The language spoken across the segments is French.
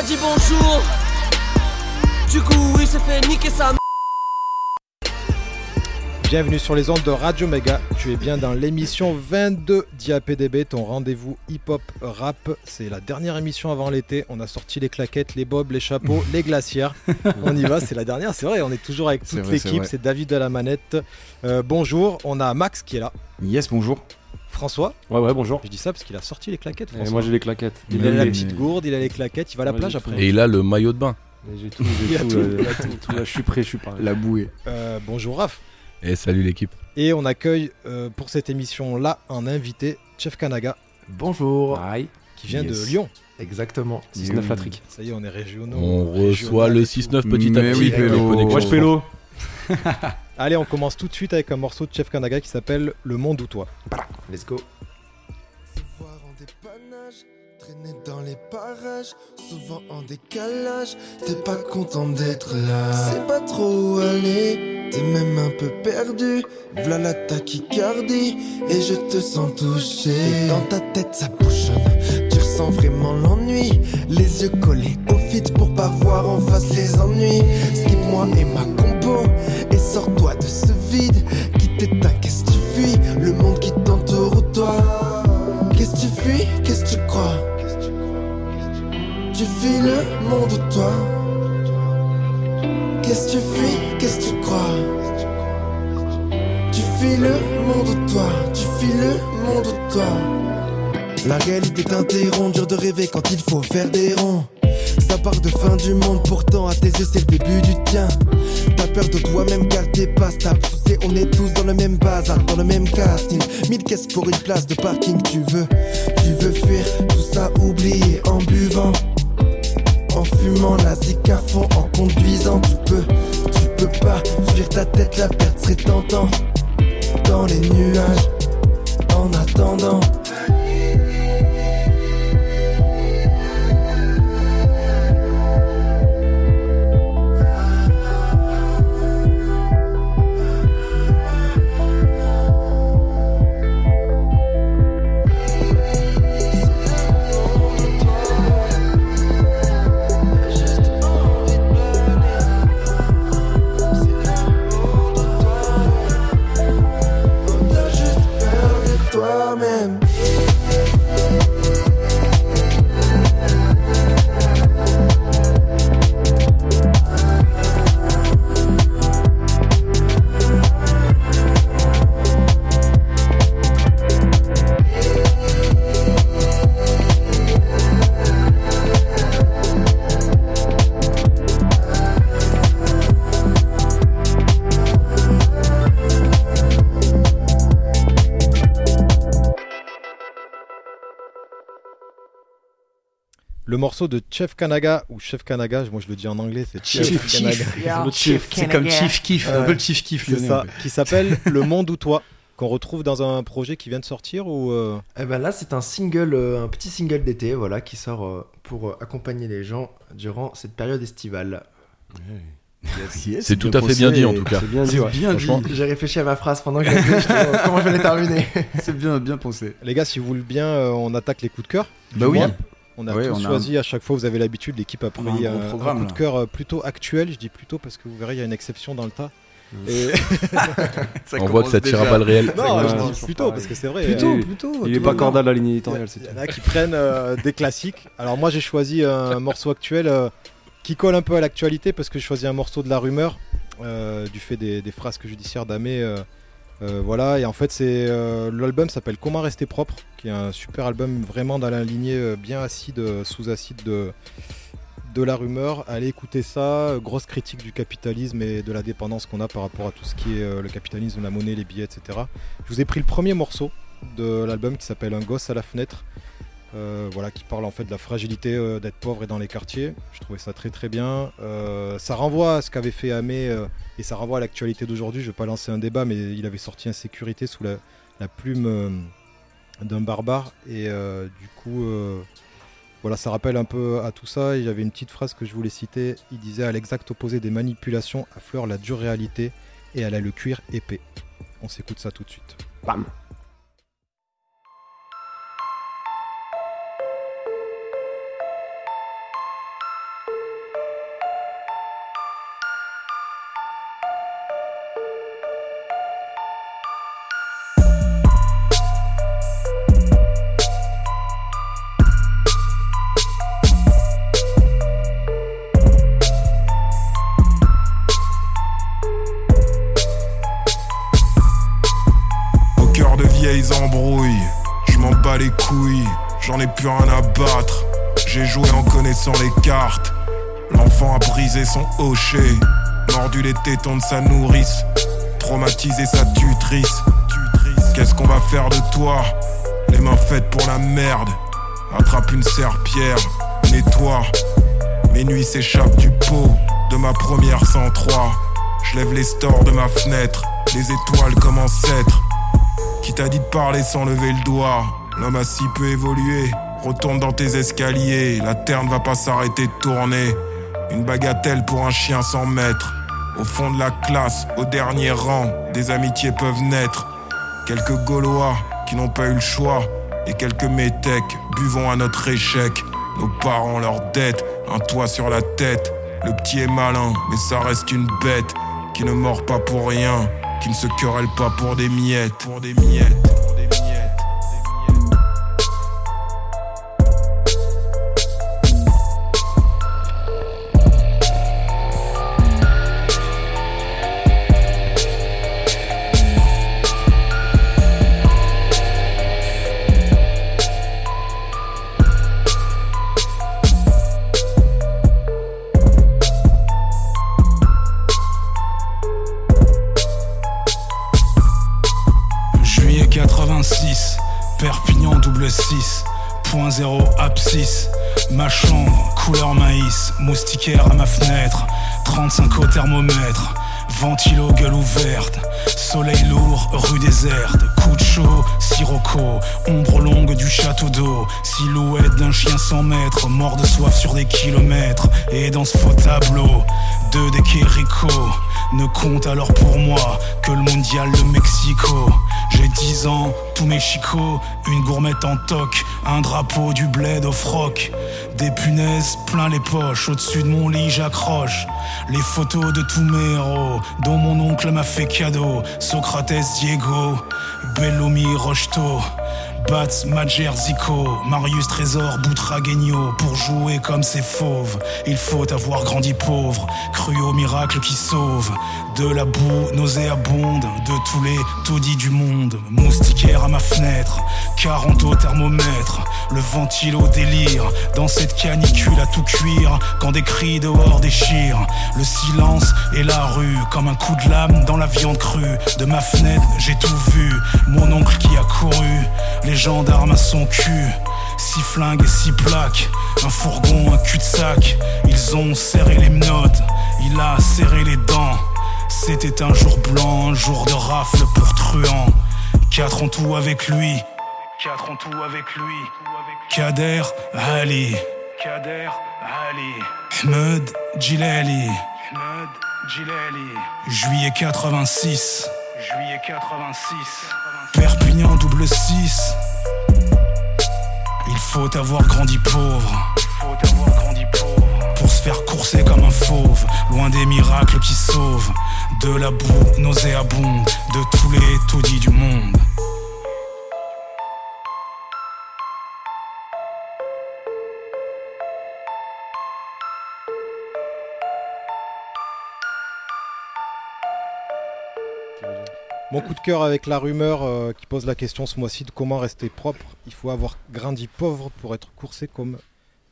Il a pas dit bonjour. Du coup, il s'est fait niquer sa Bienvenue sur les ondes de Radio Mega. Tu es bien dans l'émission 22 d'IAPDB, ton rendez-vous hip-hop rap. C'est la dernière émission avant l'été. On a sorti les claquettes, les bobs, les chapeaux, les glacières. On y va, c'est la dernière. C'est vrai, on est toujours avec toute l'équipe. C'est David à la manette. Euh, bonjour, on a Max qui est là. Yes, bonjour. François. Ouais, ouais, bonjour. Je dis ça parce qu'il a sorti les claquettes. Et moi j'ai les claquettes. Il a la petite gourde, il a les claquettes, il va à la plage après. Et il a le maillot de bain. J'ai tout, j'ai tout, euh, tout, je suis prêt, je suis pareil. La bouée. Euh, bonjour Raph. Et salut l'équipe. Et on accueille euh, pour cette émission-là un invité, Chef Kanaga, Bonjour. Aïe. qui vient Yes. de Lyon. Exactement. 19 la trique. Ça y est, on est régionaux. On reçoit le tout. 6-9 petit à Mais petit. oui, Pélo. Wesh Pélo. Allez, on commence tout de suite avec un morceau de Chef Kanaga qui s'appelle Le Monde ou toi. Let's go. Se voir en dépannage, traîner dans les parages, souvent en décalage. T'es pas content d'être là. C'est pas trop où aller, t'es même un peu perdu. V'là la tachycardie, et je te sens touché. Et dans ta tête, ça bouchonne. Tu ressens vraiment l'ennui. Les yeux collés au fit pour pas voir en face les ennuis. Skip moi et ma compo, sors-toi de ce vide. Qui t'éteint. Qu'est-ce que tu fuis? Le monde qui t'entoure ou toi? Qu'est-ce que tu fuis? Qu'est-ce que tu crois? Tu fuis le monde ou toi? Qu'est-ce que tu fuis? Qu'est-ce que tu crois? Tu fuis le monde ou toi? Tu fuis le monde ou toi? La réalité t'interrompt, dur de rêver quand il faut faire des ronds. Ça part de fin du monde, pourtant à tes yeux c'est le début du tien. Peur de toi-même car t'es pas stable. Tu on est tous dans le même bazar, dans le même casting. Mille caisses pour une place de parking, tu veux, tu veux fuir tout ça oublier en buvant. En fumant la zik à fond, en conduisant, tu peux, tu peux pas fuir ta tête, la perte serait tentant. Dans les nuages, en attendant. Le morceau de Chef Kanaga, ou Chef Kanaga, moi je le dis en anglais, c'est Chef, Chief, Kanaga. C'est comme Chief Kiff, un peu le Chief Kiff C'est ça, qui s'appelle Le Monde ou toi, qu'on retrouve dans un projet qui vient de sortir ou euh, Eh ben là, c'est un single, euh, un petit single d'été, voilà, qui sort euh, pour accompagner les gens durant cette période estivale. Yes, C'est tout à fait bien dit en tout cas. C'est bien dit, C'est ouais. bien dit. Franchement. J'ai réfléchi à ma phrase pendant que comment je vais la terminer. C'est bien, bien pensé. Les gars, si vous voulez bien, on attaque les coups de cœur. Bah oui. On a tous on a choisi, à chaque fois vous avez l'habitude, l'équipe a pris a un un, gros un programme, coup de cœur euh, plutôt actuel, je dis plutôt parce que vous verrez, il y a une exception dans le tas. Et... On voit que ça tire à balles réelles. non, je dis plutôt pareil. parce que c'est vrai. Plutôt, euh, plutôt. Il est pas va cordial à la ligne Il y, éditoriale, il y en a qui prennent euh, des classiques. Alors moi j'ai choisi un morceau actuel euh, qui colle un peu à l'actualité parce que j'ai choisi un morceau de la rumeur euh, du fait des, des frasques judiciaires d'Amé. Euh, voilà, et en fait c'est euh, l'album s'appelle Comment rester propre, qui est un super album vraiment dans la lignée euh, bien acide, sous acide de, de la rumeur. Allez écouter ça, grosse critique du capitalisme et de la dépendance qu'on a par rapport à tout ce qui est le capitalisme, la monnaie, les billets, etc. Je vous ai pris le premier morceau de l'album qui s'appelle Un gosse à la fenêtre. Euh, voilà, qui parle en fait de la fragilité euh, d'être pauvre et dans les quartiers. Je trouvais ça très très bien. Euh, ça renvoie à ce qu'avait fait Amé et ça renvoie à l'actualité d'aujourd'hui. Je vais pas lancer un débat, mais il avait sorti Insécurité sous la, plume d'un barbare et du coup, voilà, ça rappelle un peu à tout ça. Et j'avais une petite phrase que je voulais citer. Il disait à l'exact opposé des manipulations, affleure la dure réalité et elle a le cuir épais. On s'écoute ça tout de suite. Bam. Brisé son hocher, mordu les tétons de sa nourrice, traumatisé sa tutrice. Qu'est-ce qu'on va faire de toi? Les mains faites pour la merde. Attrape une serpillère, nettoie. Mes nuits s'échappent du pot de ma première 103. Je lève les stores de ma fenêtre, les étoiles comme ancêtres. Qui t'a dit de parler sans lever le doigt? L'homme a si peu évolué. Retourne dans tes escaliers, la terre ne va pas s'arrêter de tourner. Une bagatelle pour un chien sans maître. Au fond de la classe, au dernier rang, des amitiés peuvent naître. Quelques Gaulois qui n'ont pas eu le choix, et quelques métèques buvons à notre échec. Nos parents, leurs dettes, un toit sur la tête. Le petit est malin, mais ça reste une bête qui ne mord pas pour rien, qui ne se querelle pas. Pour des miettes. pour des miettes. Ventilo gueule ouverte, soleil lourd, rue déserte, coup de chaud, sirocco, ombre longue du château d'eau, silhouette d'un chien sans mètres, mort de soif sur des kilomètres, et dans ce faux tableau, deux des Quérico, ne compte alors pour moi que le mondial de Mexico. J'ai 10 ans, tous mes chicots, une gourmette en toc, un drapeau du bled au froc. Des punaises plein les poches, au-dessus de mon lit j'accroche. Les photos de tous mes héros, dont mon oncle m'a fait cadeau. Socrates, Diego, Bellumi, Rocheteau. Bats, Madjer, Zico, Marius, Trésor, Boutragueño Pour jouer comme ces fauves, il faut avoir grandi pauvre Cru au miracle qui sauve. De la boue nauséabonde De tous les taudis du monde. Moustiquaire à ma fenêtre 40 au thermomètre. Le ventilo délire Dans cette canicule à tout cuire. Quand des cris dehors déchirent Le silence et la rue. Comme un coup de lame dans la viande crue. De ma fenêtre j'ai tout vu. Mon oncle qui a couru les gendarmes à son cul, six flingues et six plaques, un fourgon, un cul-de-sac. Ils ont serré les menottes, il a serré les dents. C'était un jour blanc, un jour de rafle pour truand. Quatre en tout avec lui, quatre en tout avec lui. Kader Ali, Kader Ali, Ahmed Gilali. Juillet 86, juillet 86. Perpignan double 6 Il faut avoir grandi pauvre. Pour se faire courser comme un fauve. Loin des miracles qui sauvent. De la boue nauséabonde. De tous les taudis du monde Mon coup de cœur avec la rumeur euh, qui pose la question ce mois-ci de comment rester propre. Il faut avoir grandi pauvre pour être coursé comme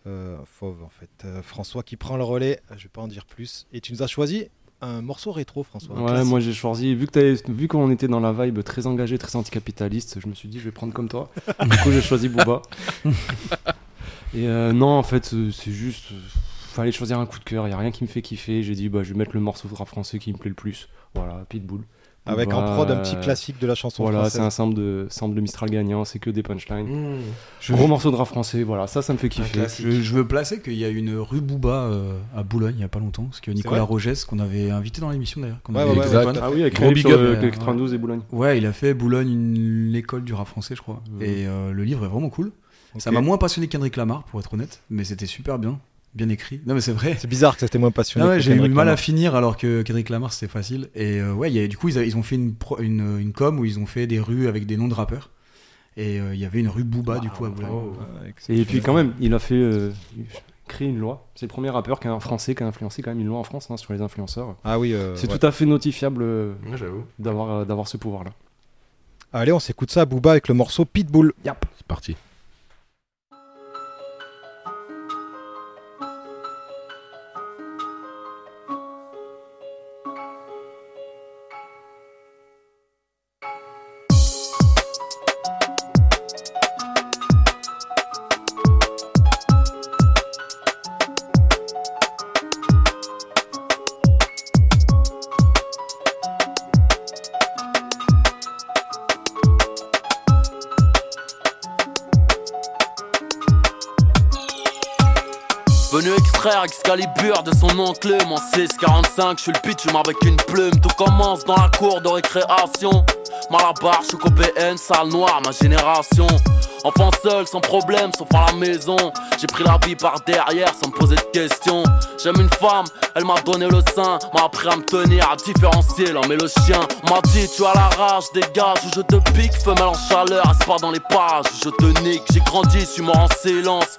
euh, fauve en fait. Euh, François qui prend le relais, je vais pas en dire plus. Et tu nous as choisi un morceau rétro, François. Ouais, classique. moi j'ai choisi, vu que vu qu'on était dans la vibe très engagé, très anticapitaliste, je me suis dit je vais prendre comme toi. du coup j'ai choisi Booba. Et euh, non, en fait, c'est juste. fallait choisir un coup de cœur, il a rien qui me fait kiffer. J'ai dit bah je vais mettre le morceau de rap français qui me plaît le plus. Voilà, Pitbull. Avec en Booba, prod un petit euh, classique de la chanson Voilà, c'est française. un sample de, sample de Mistral gagnant, c'est que des punchlines. Mmh. Gros morceau de rap français, voilà, ça, ça me fait kiffer. Je, je veux placer qu'il y a une rue Booba euh, à Boulogne il y a pas longtemps, parce que Nicolas Rogès, qu'on avait invité dans l'émission d'ailleurs, qu'on Ouais, avait ouais, ouais, Ah oui, avec Gros Rap big sur up, le- euh, le 92 et Boulogne. Ouais, il a fait Boulogne l'école du rap français, je crois. Mhm. Et euh, le livre est vraiment cool. Ça m'a moins passionné qu'Hendrik Lamar, pour être honnête, mais c'était super bien, bien écrit. Non mais c'est vrai. C'est bizarre que c'était moins passionné. Ah ouais, j'ai eu Kendrick mal à finir alors que Kendrick Lamar c'était facile. Et euh, ouais, il y a- du coup ils, a- ils ont fait une, pro- une, une com où ils ont fait des rues avec des noms de rappeurs. Et euh, il y avait une rue Booba du coup à Boulogne. Ouais, Et puis quand même, il a fait euh, créer une loi. C'est le premier rappeur qui a un français qui a influencé quand même une loi en France hein, sur les influenceurs. Ah oui, euh, C'est ouais. tout à fait notifiable euh, d'avoir euh, d'avoir ce pouvoir-là. Allez, on s'écoute ça à Booba avec le morceau Pitbull. C'est parti. Excalibur de son oncle Mon 645, je suis le pitch avec une plume. Tout commence dans la cour de récréation. Malabar, je suis salle noire, ma génération. Enfant seul, sans problème, sauf à la maison. J'ai pris la vie par derrière sans me poser de questions. J'aime une femme, elle m'a donné le sein M'a appris à me tenir, à différencier l'homme et le chien. M'a dit tu as la rage, dégage ou je te pique. Femelle en chaleur, pas dans les parages Je te nique, j'ai grandi, suis mort en silence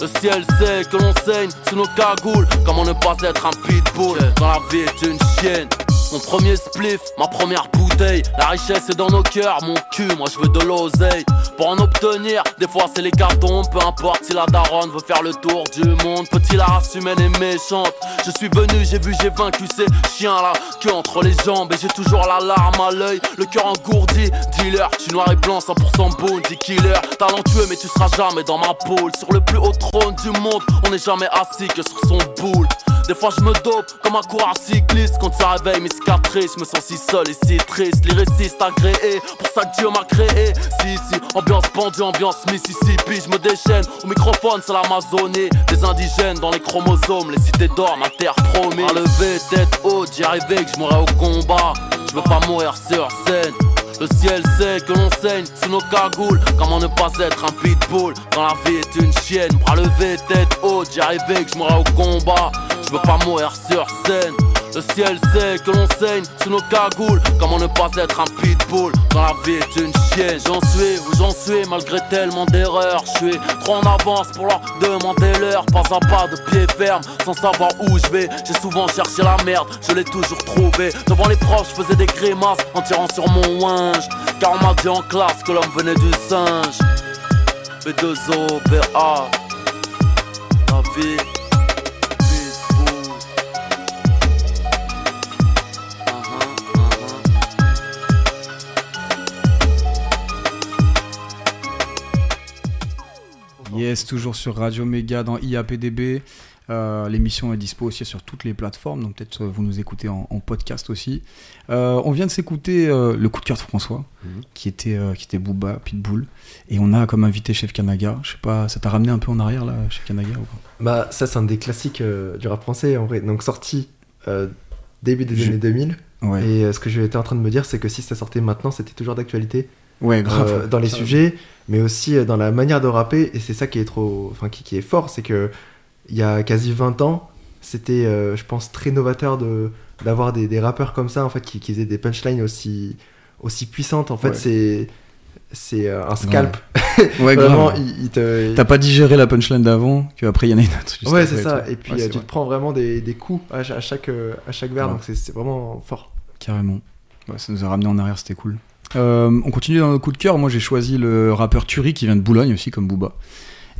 Le ciel sait que l'on saigne sous nos cagoules. Comment ne pas être un pitbull? Quand la vie est une chienne. Mon premier spliff, ma première La richesse est dans nos cœurs, mon cul, moi je veux de l'oseille. Pour en obtenir, des fois c'est les cartons. Peu importe si la daronne veut faire le tour du monde. Petit la race humaine est méchante. Je suis venu, j'ai vu, j'ai vaincu ces chiens là. Que entre les jambes et j'ai toujours la larme à l'œil. Le cœur engourdi, dealer, tu noir et blanc, 100% bounty killer. Talentueux, mais tu seras jamais dans ma poule. Sur le plus haut trône du monde, on n'est jamais assis que sur son boule. Des fois je me dope comme un coureur cycliste Quand ça réveille mes cicatrices Je me sens si seul et si triste Lyriciste agréé. Pour ça que Dieu m'a créé. Si si Ambiance pendue, ambiance Mississippi. Je me déchaîne. Au microphone c'est l'Amazonie. Des indigènes dans les chromosomes. Les cités d'or ma terre promise. À lever tête haute J'y arrivais que je mourrais au combat. Je veux pas mourir sur scène. Le ciel sait que l'on saigne sous nos cagoules. Comment ne pas être un pitbull quand la vie est une chienne? Bras levés, tête haute, j'y arrivais que je mourrais au combat. Je veux pas mourir sur scène. Le ciel sait que l'on saigne sous nos cagoules. Comment ne pas être un pitbull quand la vie est une chienne? J'en suis où j'en suis malgré tellement d'erreurs. Je suis trop en avance pour leur demander l'heure. Pas à pas de pied ferme sans savoir où je vais. J'ai souvent cherché la merde, je l'ai toujours trouvé. Devant les proches, je faisais des grimaces en tirant sur mon winge. Car on m'a dit en classe que l'homme venait du singe. B2O, BA, la vie. Yes, toujours sur Radio Méga dans IAPDB. Euh, l'émission est dispo aussi sur toutes les plateformes, donc peut-être vous nous écoutez en, podcast aussi. Euh, on vient de s'écouter euh, le coup de cœur de François, mhm. qui était qui était Booba, Pitbull, et on a comme invité Chef Kanaga. Je sais pas, ça t'a ramené un peu en arrière là, Chef Kanaga ou pas? Bah ça c'est un des classiques du rap français en vrai. Donc sorti début des années 2000. Et ce que j'étais en train de me dire, c'est que si ça sortait maintenant, c'était toujours d'actualité. Ouais, grave. Euh, dans les sujets, mais aussi euh, dans la manière de rapper. Et c'est ça qui est trop, enfin qui, est fort, c'est que il y a quasi 20 ans, c'était, euh, je pense, très novateur de d'avoir des, des, rappeurs comme ça en fait qui, qui faisaient des punchlines aussi aussi puissantes. En fait, c'est c'est un scalp. Ouais, vraiment, il, te... T'as pas digéré la punchline d'avant, qu'après il y en a une autre. Ouais, c'est ça. Et puis tu te prends vraiment des, des coups à, chaque, à chaque verre, donc c'est vraiment fort. Carrément. ça nous a ramené en arrière, c'était cool. Euh, on continue dans le coup de cœur. Moi, j'ai choisi le rappeur Turi qui vient de Boulogne aussi, comme Booba.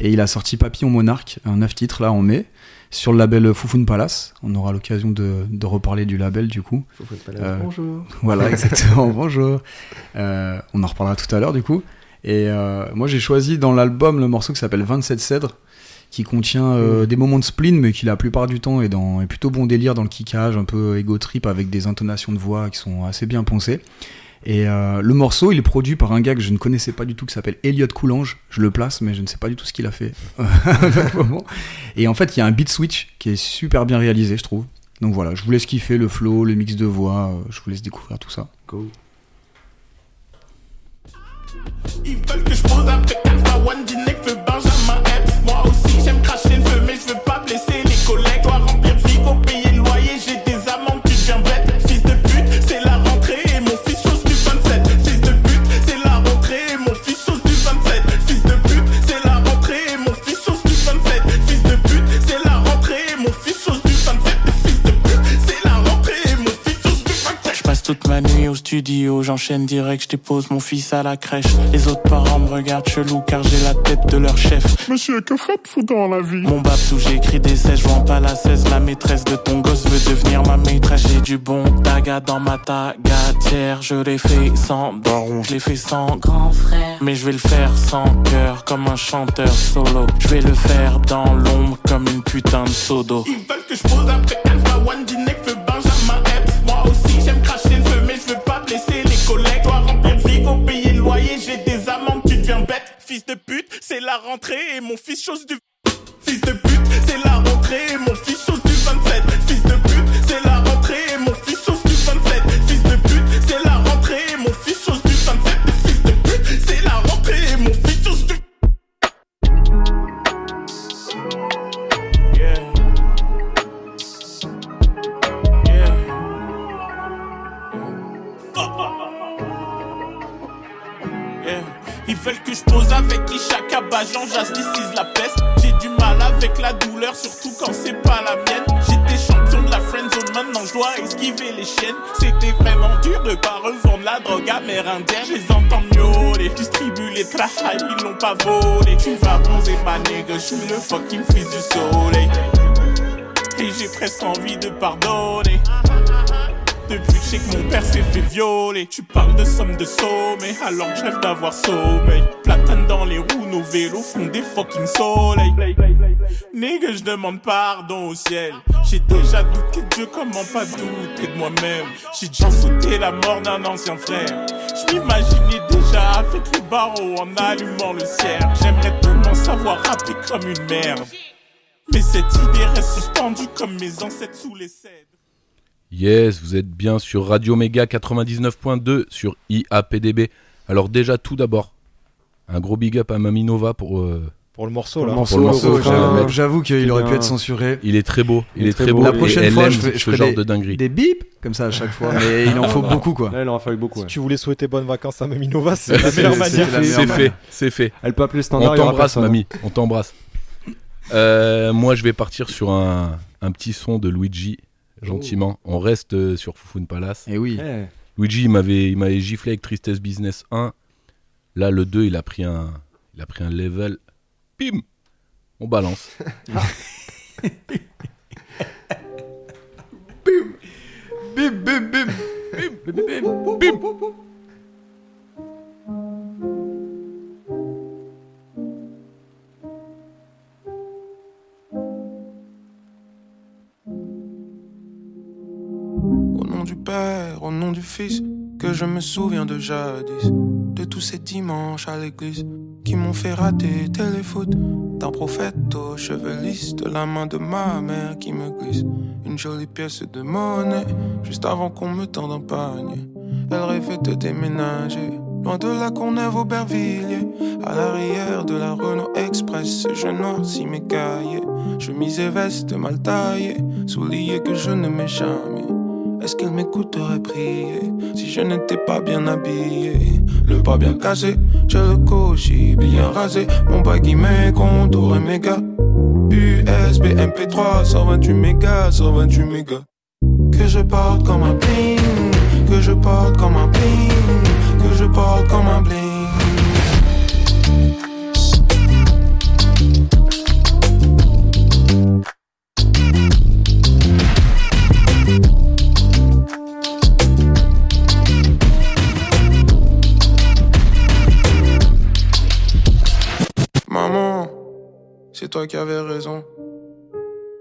Et il a sorti Papillon Monarque, un 9 titres là en mai, sur le label Foufoune Palace. On aura l'occasion de, reparler du label du coup. Foufoune Palace, euh, bonjour. Voilà, exactement, bonjour. Euh, on en reparlera tout à l'heure du coup. Et moi, j'ai choisi dans l'album le morceau qui s'appelle 27 Cèdres qui contient mm. des moments de spleen, mais qui la plupart du temps est, dans, est plutôt bon délire dans le kickage, un peu ego trip avec des intonations de voix qui sont assez bien poncées. Et euh, le morceau, il est produit par un gars que je ne connaissais pas du tout, qui s'appelle Elliot Coulange. Je le place, mais je ne sais pas du tout ce qu'il a fait. et en fait, il y a un beat switch qui est super bien réalisé, je trouve. Donc voilà, je vous laisse kiffer le flow, le mix de voix, euh, je vous laisse découvrir tout ça. Go. Ils veulent que je pose One studio, j'enchaîne direct, je dépose mon fils à la crèche. Les autres parents me regardent chelou car j'ai la tête de leur chef. Monsieur, que faites-vous dans la vie? Mon babtou, j'ai écrit des 16, je pas la 16. La maîtresse de ton gosse veut devenir ma maîtresse. J'ai du bon taga dans ma tagatière. Je l'ai fait sans baron, je l'ai fait sans grand frère. Mais je vais le faire sans cœur, comme un chanteur solo. Je vais le faire dans l'ombre, comme une putain de sodo. Ils veulent que je pose après Alpha One, Dinek, Fils de pute, c'est la rentrée et mon fils chose du Fils de pute, c'est la rentrée et mon fils Bajan, j'aslicise la peste. J'ai du mal avec la douleur, surtout quand c'est pas la mienne. J'étais champion de la friendzone, maintenant je dois esquiver les chiennes. C'était vraiment dur de pas revendre la drogue amérindienne. Je les entends miauler, distribue les travails, ils l'ont pas volé. Tu vas bronzer ma nigga, je suis le fucking fils du soleil. Et j'ai presque envie de pardonner. Depuis que sais que mon père s'est fait violer. Tu parles de somme de sommet Alors que je rêve d'avoir sommeil. Platane dans les roues, nos vélos font des fucking soleils. Nigga, je demande pardon au ciel. J'ai déjà douté de Dieu, comment pas douter de moi-même? J'ai déjà sauté la mort d'un ancien frère. Je m'imaginais déjà avec le barreau en allumant le cierge J'aimerais tellement savoir rapper comme une merde. Mais cette idée reste suspendue comme mes ancêtres sous les cèdres Yes, vous êtes bien sur Radio Méga 99.2 sur IAPDB. Alors déjà, tout d'abord, un gros big up à Maminova pour... euh, Pour le morceau, là. Pour le morceau, j'avoue- qu'il aurait pu être censuré. il est très beau, il, est, très beau. La et prochaine elle fois, aime je fais, je ce ferai genre des, de dinguerie. des bips comme ça à chaque fois, mais il en faut beaucoup quoi. Là, il aura fallu beaucoup. Si ouais. tu voulais souhaiter bonnes vacances à Maminova, c'est la meilleure manière. c'est fait, c'est fait. Elle peut appeler le standard. On t'embrasse, mamie, on t'embrasse. Euh, moi, je vais partir sur un, un petit son de Luigi, gentiment. On reste euh, sur Foufoune Palace. Et oui. Eh, Luigi, il m'avait, il m'avait giflé avec Tristesse Business 1. Là, le 2, il a pris un, il a pris un level. Bim On balance. Bim bim bim. Bim bim bim. bim. Au Au nom du Fils, que je me souviens de jadis, de tous ces dimanches à l'église qui m'ont fait rater téléfoot, d'un prophète aux cheveux lisses, de la main de ma mère qui me glisse une jolie pièce de monnaie, juste avant qu'on me tende un panier. Elle rêvait de déménager. Loin de la Courneuve Aubervilliers, à l'arrière de la Renault Express, je noircis mes cahiers, chemise et veste mal taillée, souliers que je ne mets jamais. Est-ce qu'elle m'écouterait prier si je n'étais pas bien habillé? Le pas bien cassé, j'ai le cogis bien rasé, mon baggy mes contours et méga. USB MP3, 128 mégas, 128 mégas. Que je porte comme un bling, que je porte comme un bling, que je porte comme un bling. C'est toi qui avais raison.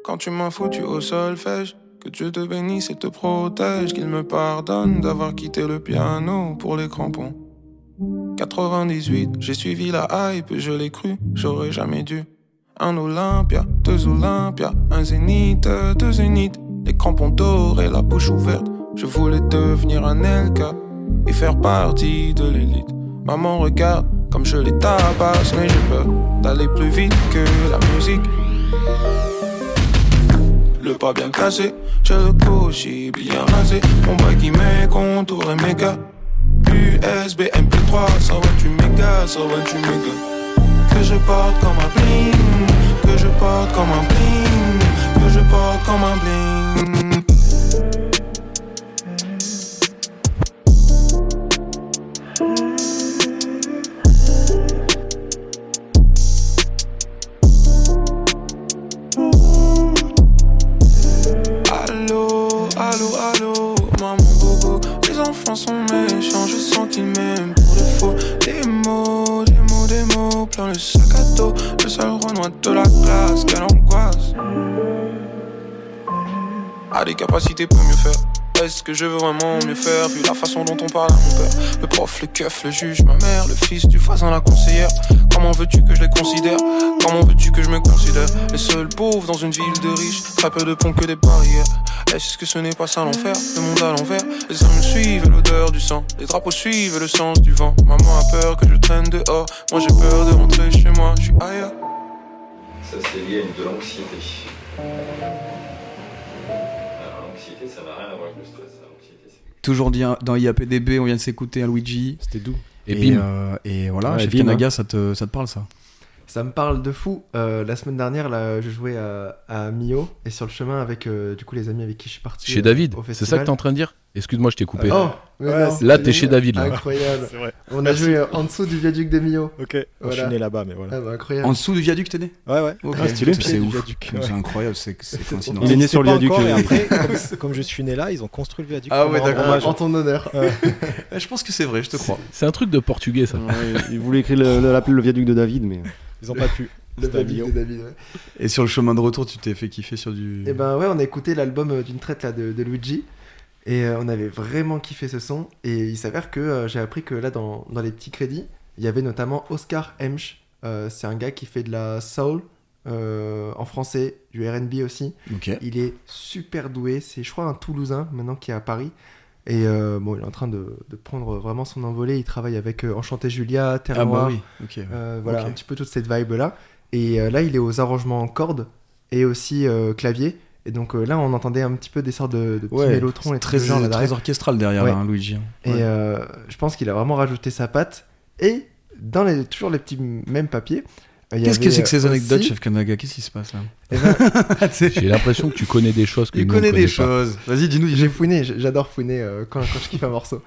Quand tu m'as foutu au solfège, que Dieu te bénisse et te protège, qu'il me pardonne d'avoir quitté le piano pour les crampons. 98, j'ai suivi la hype, je l'ai cru, j'aurais jamais dû. Un Olympia, deux Olympia, un Zénith, deux Zénith, les crampons dorés, la bouche ouverte. Je voulais devenir un LK et faire partie de l'élite. Maman regarde comme je les tabasse, mais j'ai peur d'aller plus vite que la musique. Le pas bien cassé, j'ai le cogis bien rasé, mon baggy mes contours et méga. USB MP3, 128 mégas, 128 mégas. Que je porte comme un bling, que je porte comme un bling, que je porte comme un bling. Pour mieux faire. Est-ce que je veux vraiment mieux faire? Vu la façon dont on parle à mon père. Le prof, le keuf, le juge, ma mère Le fils du voisin, la conseillère. Comment veux-tu que je les considère? Comment veux-tu que je me considère? Les seuls pauvres dans une ville de riches Très peu de ponts que des barrières. Est-ce que ce n'est pas ça l'enfer? Le monde à l'envers. Les armes suivent l'odeur du sang. Les drapeaux suivent le sens du vent. Maman a peur que je traîne dehors. Moi j'ai peur de rentrer chez moi. Je suis ailleurs. Ça, c'est lié à de l'anxiété. Alors, l'anxiété, ça n'a rien à voir avec le stress. L'anxiété, c'est Toujours dit- dans IAPDB, on vient de s'écouter un Luigi. C'était doux. Et bim. euh, et voilà, Ouais, Chef bim, Kanaga, ça, te, ça te parle ça? Ça me parle de fou. Euh, la semaine dernière, là, je jouais à, à Mio et sur le chemin avec euh, du coup les amis avec qui je suis parti. Chez euh, David, c'est ça que t'es en train de dire? Excuse-moi, je t'ai coupé. Oh, Ouais, Là, t'es chez David, là. Incroyable. C'est vrai. On a Merci. joué en dessous du viaduc des Mio. Ok. Moi, Je suis né là-bas, mais voilà. Ah bah incroyable. En dessous du viaduc, t'es né? Ouais, ouais. Ah, stylé. C'est ouf. viaduc, C'est ouais. incroyable, c'est coïncidence. Il est né sur le viaduc, encore, et euh. après, comme, comme je suis né là, ils ont construit le viaduc. Ah ouais, d'accord. En ton honneur. Ouais, Je pense que c'est vrai, je te crois. C'est un truc de portugais, ça. Ouais, il voulait écrire le- le- l'appeler le viaduc de David, mais. Ils ont pas pu. Le Millau. de David, ouais. Et sur le chemin de retour, tu t'es fait kiffer sur du. Et ben ouais, on a écouté l'album euh, d'une traite là de, de Luigi. Et euh, on avait vraiment kiffé ce son. Et il s'avère que euh, j'ai appris que là, dans, dans les petits crédits, il y avait notamment Oscar Hemsch. Euh, c'est un gars qui fait de la soul en français, du RB aussi. Ok. Il est super doué. C'est, je crois, un Toulousain maintenant qui est à Paris. Et bon, il est en train de, de prendre vraiment son envolée. Il travaille avec Enchanté Julia, Terre Ah bah oui, ok. Euh, voilà, un petit peu toute cette vibe là. Et là, il est aux arrangements en cordes et aussi clavier. Et donc euh, là, on entendait un petit peu des sortes de, de petits Ouais, mélotrons et très genre là très derrière. orchestral derrière, Ouais. là, hein, Luigi. Et Ouais. euh, je pense qu'il a vraiment rajouté sa patte. Et dans les, toujours les petits mêmes papiers. euh, Qu'est-ce que c'est que ces anecdotes, Chef Kanaga? Qu'est-ce qui se passe là? Eh ben, J'ai l'impression que tu connais des choses que Il nous, on connaît des pas. choses. Vas-y, dis-nous. J'ai fouiné, j'adore fouiner euh, quand, quand je kiffe un morceau.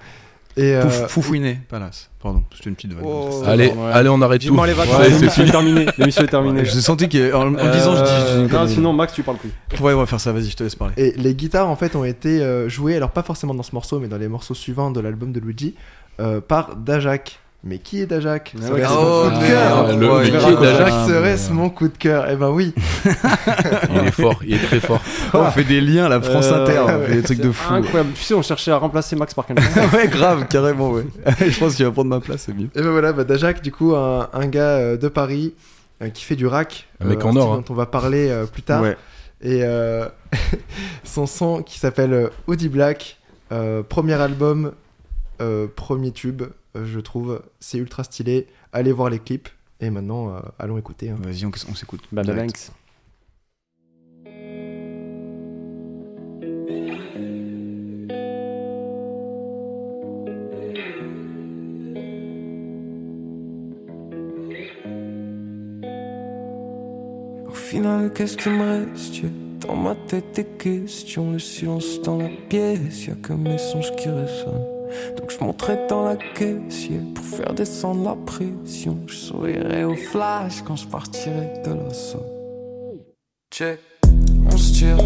Et euh, Fouf- Foufouiné, Palace. Pardon, c'était une petite vanne. Oh. Allez, Ouais. allez, on arrête tout. Les vacances. Ouais, c'est l'émission est terminée. L'émission est terminée. J'ai senti qu'en en disant, je dis- je dis. Euh, Non, sinon, Max, tu parles plus. Ouais, on va faire ça, vas-y, je te laisse parler. Et les guitares en fait ont été euh, jouées, alors pas forcément dans ce morceau, mais dans les morceaux suivants de l'album de Luigi, euh, par Dajak. Mais qui est Dajak Ah Serait-ce ouais, mon coup de merde. cœur Ah, le- Ouais, qui est ça, Serait-ce mon coup de cœur Eh ben oui Il est fort, il est très fort. On fait des liens, la France Euh, Inter, on ouais, fait des trucs de fou. Incroyable. Tu sais, on cherchait à remplacer Max par quelqu'un. ouais, grave, carrément, ouais. je pense qu'il va prendre ma place, c'est mieux. Et ben voilà, bah, Dajak, du coup, un, un gars euh, de Paris euh, qui fait du rack. Un mec en style or, hein. dont on va parler euh, plus tard. Ouais. Et euh, son son qui s'appelle euh, Audi Black, euh, premier album, euh, premier tube, euh, je trouve. C'est ultra stylé. Allez voir les clips. Et maintenant, euh, allons écouter. hein. Vas-y, on, on s'écoute. Banks. Au final, qu'est-ce qui me reste? Dans ma tête, des questions, le silence dans la pièce, y a que mes songes qui résonnent. Donc je monterai dans la caisse yeah, pour faire descendre la pression. Je sourirai au flash quand je partirai de la zone. Check, on se tire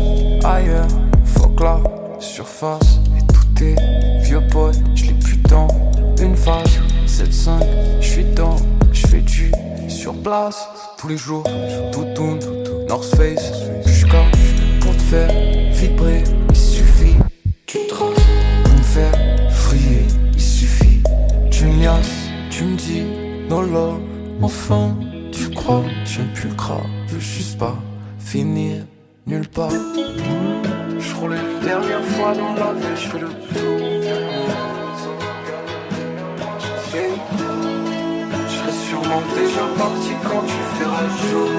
ailleurs, fuck la surface. Et tout est vieux pote, je l'ai plus dans une phase. 7-5, je suis dans, je fais du sur place tous les jours. Tout tourne, North Face, jusqu'à pour te faire vibrer. Tu me dis no love. Enfin, tu crois, j'aime plus le crâne, veux juste pas finir nulle part. Je roule une dernière fois dans la ville, je fais le tour. Je serai sûrement déjà parti quand tu feras jour.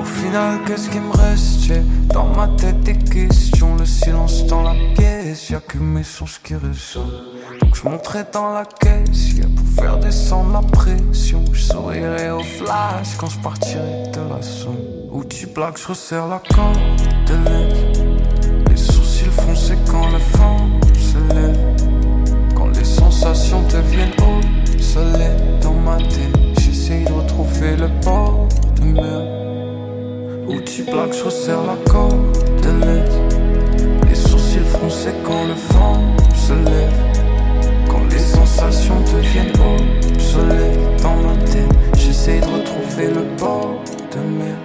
Au final, qu'est-ce qui me reste? J'ai dans ma tête des questions, le silence dans la pièce, y a que mes songes qui résonnent. Donc je monterai dans la caisse, pour faire descendre la pression. Je sourirai au flash quand je partirai de la zone. Où tu blagues, je resserre la corde. Les sourcils froncés quand le vent se lève. Quand les sensations deviennent obsolètes dans ma tête, j'essaye de retrouver le bord de mer. Où tu blagues, je resserre la corde. Les sourcils froncés quand le vent se lève. Sensations deviennent obsolètes dans ma tête, j'essaie de retrouver le bord de mer.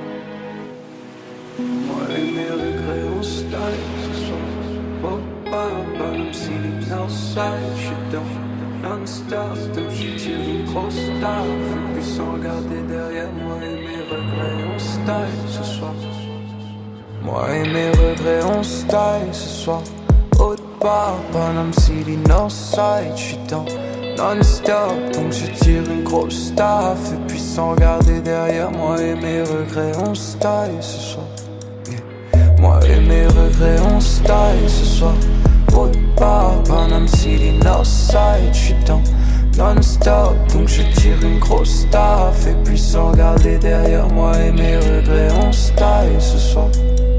Moi et mes regrets, on se ce soir. Oh, papa, même si les outside, je suis dans non-stop. Je tire une grosse taf. Et puis sans regarder derrière moi et mes regrets, on se ce soir. Moi et mes regrets, on se ce soir. Haute part, Panam City, Northside, je suis dans non-stop. Donc je tire une grosse taf. Et puis sans regarder derrière moi et mes regrets, on se taille ce soir. Yeah. Moi et mes regrets, on se taille ce soir. Haute part, Panam City, Northside, je suis dans non-stop. Donc je tire une grosse taf. Et puis sans regarder derrière moi et mes regrets, on se taille ce soir.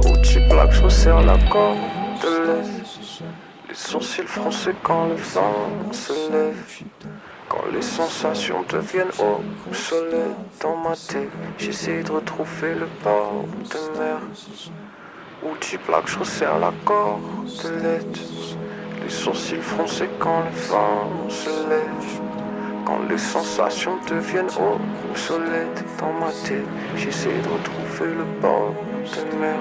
Gucci Black, je resserre la corde de. Les sourcils froncés quand le vent se lève. Quand les sensations deviennent obsolètes dans ma tête, j'essaie de retrouver le bord de mer. Gucci Black, je resserre la corde de l'Est. Les sourcils froncés quand le vent se lève. Quand les sensations deviennent obsolètes dans ma tête, j'essaie de retrouver le bord de mer.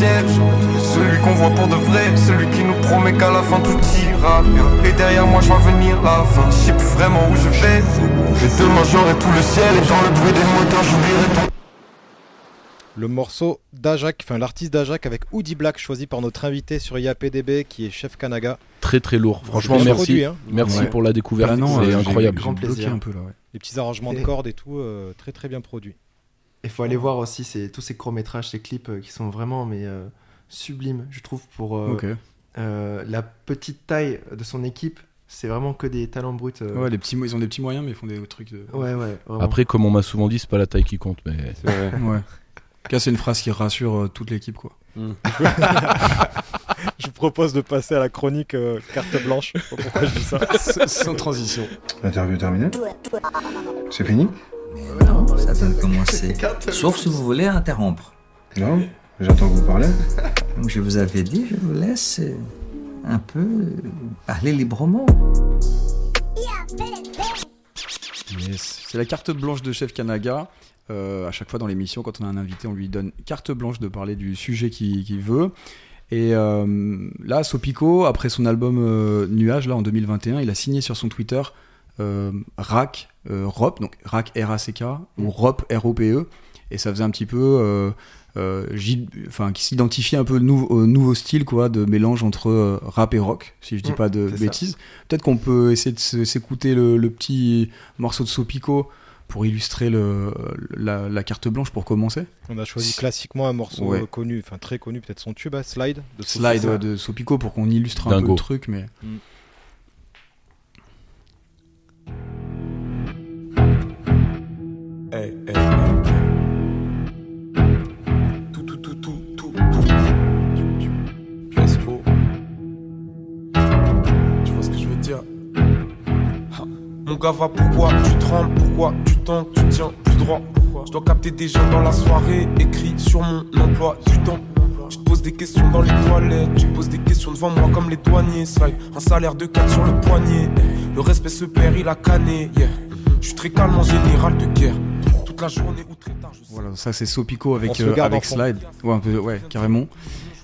Tout ciel. Celui qu'on voit pour de vrai. Celui qui nous promet qu'à la fin tout ira bien. Et derrière moi je vois venir la fin. Je sais plus vraiment où je vais. Mais demain j'aurai tout le ciel. Et dans le bruit des moteurs j'oublierai ton. Le morceau d'Ajak, enfin l'artiste d'Ajak avec Oudi Black choisi par notre invité sur IAPDB qui est Chef Kanaga. Très très lourd. Franchement, merci. produit, hein. Merci Ouais. pour la découverte. Bah non, c'est incroyable. grand bloqué plaisir. un peu là, ouais. Les petits arrangements de Et- cordes et tout, euh, très très bien produit. Il faut aller voir aussi ces- tous ces courts-métrages, ces clips euh, qui sont vraiment mais, euh, sublimes, je trouve, pour euh, euh, la petite taille de son équipe. C'est vraiment que des talents bruts. euh. Ouais, les petits, ils ont des petits moyens, mais ils font des trucs de. ouais, ouais, vraiment. Après, comme on m'a souvent dit, c'est pas la taille qui compte, mais C'est vrai. Ouais. En tout cas, c'est une phrase qui rassure euh, toute l'équipe, quoi. Je vous propose de passer à la chronique euh, carte blanche. Pourquoi je dis ça. Sans transition. L'interview est terminée C'est fini? Ça vient de commencer. Sauf si vous voulez interrompre. Non J'entends vous parler. Comme je vous avais dit, je vous laisse euh, un peu parler librement. Yes. C'est la carte blanche de Chef Kanaga. Euh, à chaque fois dans l'émission, quand on a un invité, on lui donne carte blanche de parler du sujet qu'il veut. Et euh, là, Sopico, après son album euh, Nuage, là en 2021, il a signé sur son Twitter RAC, euh, ROP, donc RAC R-A-C-K, ou ROP R-O-P-E. Et ça faisait un petit peu. euh, euh, enfin, qui s'identifiait un peu au nou- au nouveau style quoi, de mélange entre euh, rap et rock, si je dis Mm, pas de bêtises. Peut-être qu'on peut essayer de s'écouter le, le petit morceau de Sopico pour illustrer le, la, la carte blanche pour commencer. On a choisi classiquement un morceau Ouais. euh, connu, enfin très connu, peut-être son tube, hein, Slide. De Slide ouais, de Sopico pour qu'on illustre un peu le truc, mais. Tout. Tu vois ce que je veux dire. Mon gars pourquoi tu trembles, pourquoi tu tentes, tu tiens plus droit Je dois capter des gens dans la soirée, écrit sur mon emploi du temps Tu te poses des questions dans les toilettes, tu te poses des questions devant moi comme les douaniers Slide, un salaire de 4 sur le poignet Le respect se perd, il a canné, yeah Je suis très calme en général de guerre Toute la journée ou très tard, je sais Voilà, ça c'est Sopico avec, euh, avec. Slide. Ouais, un peu, ouais, carrément.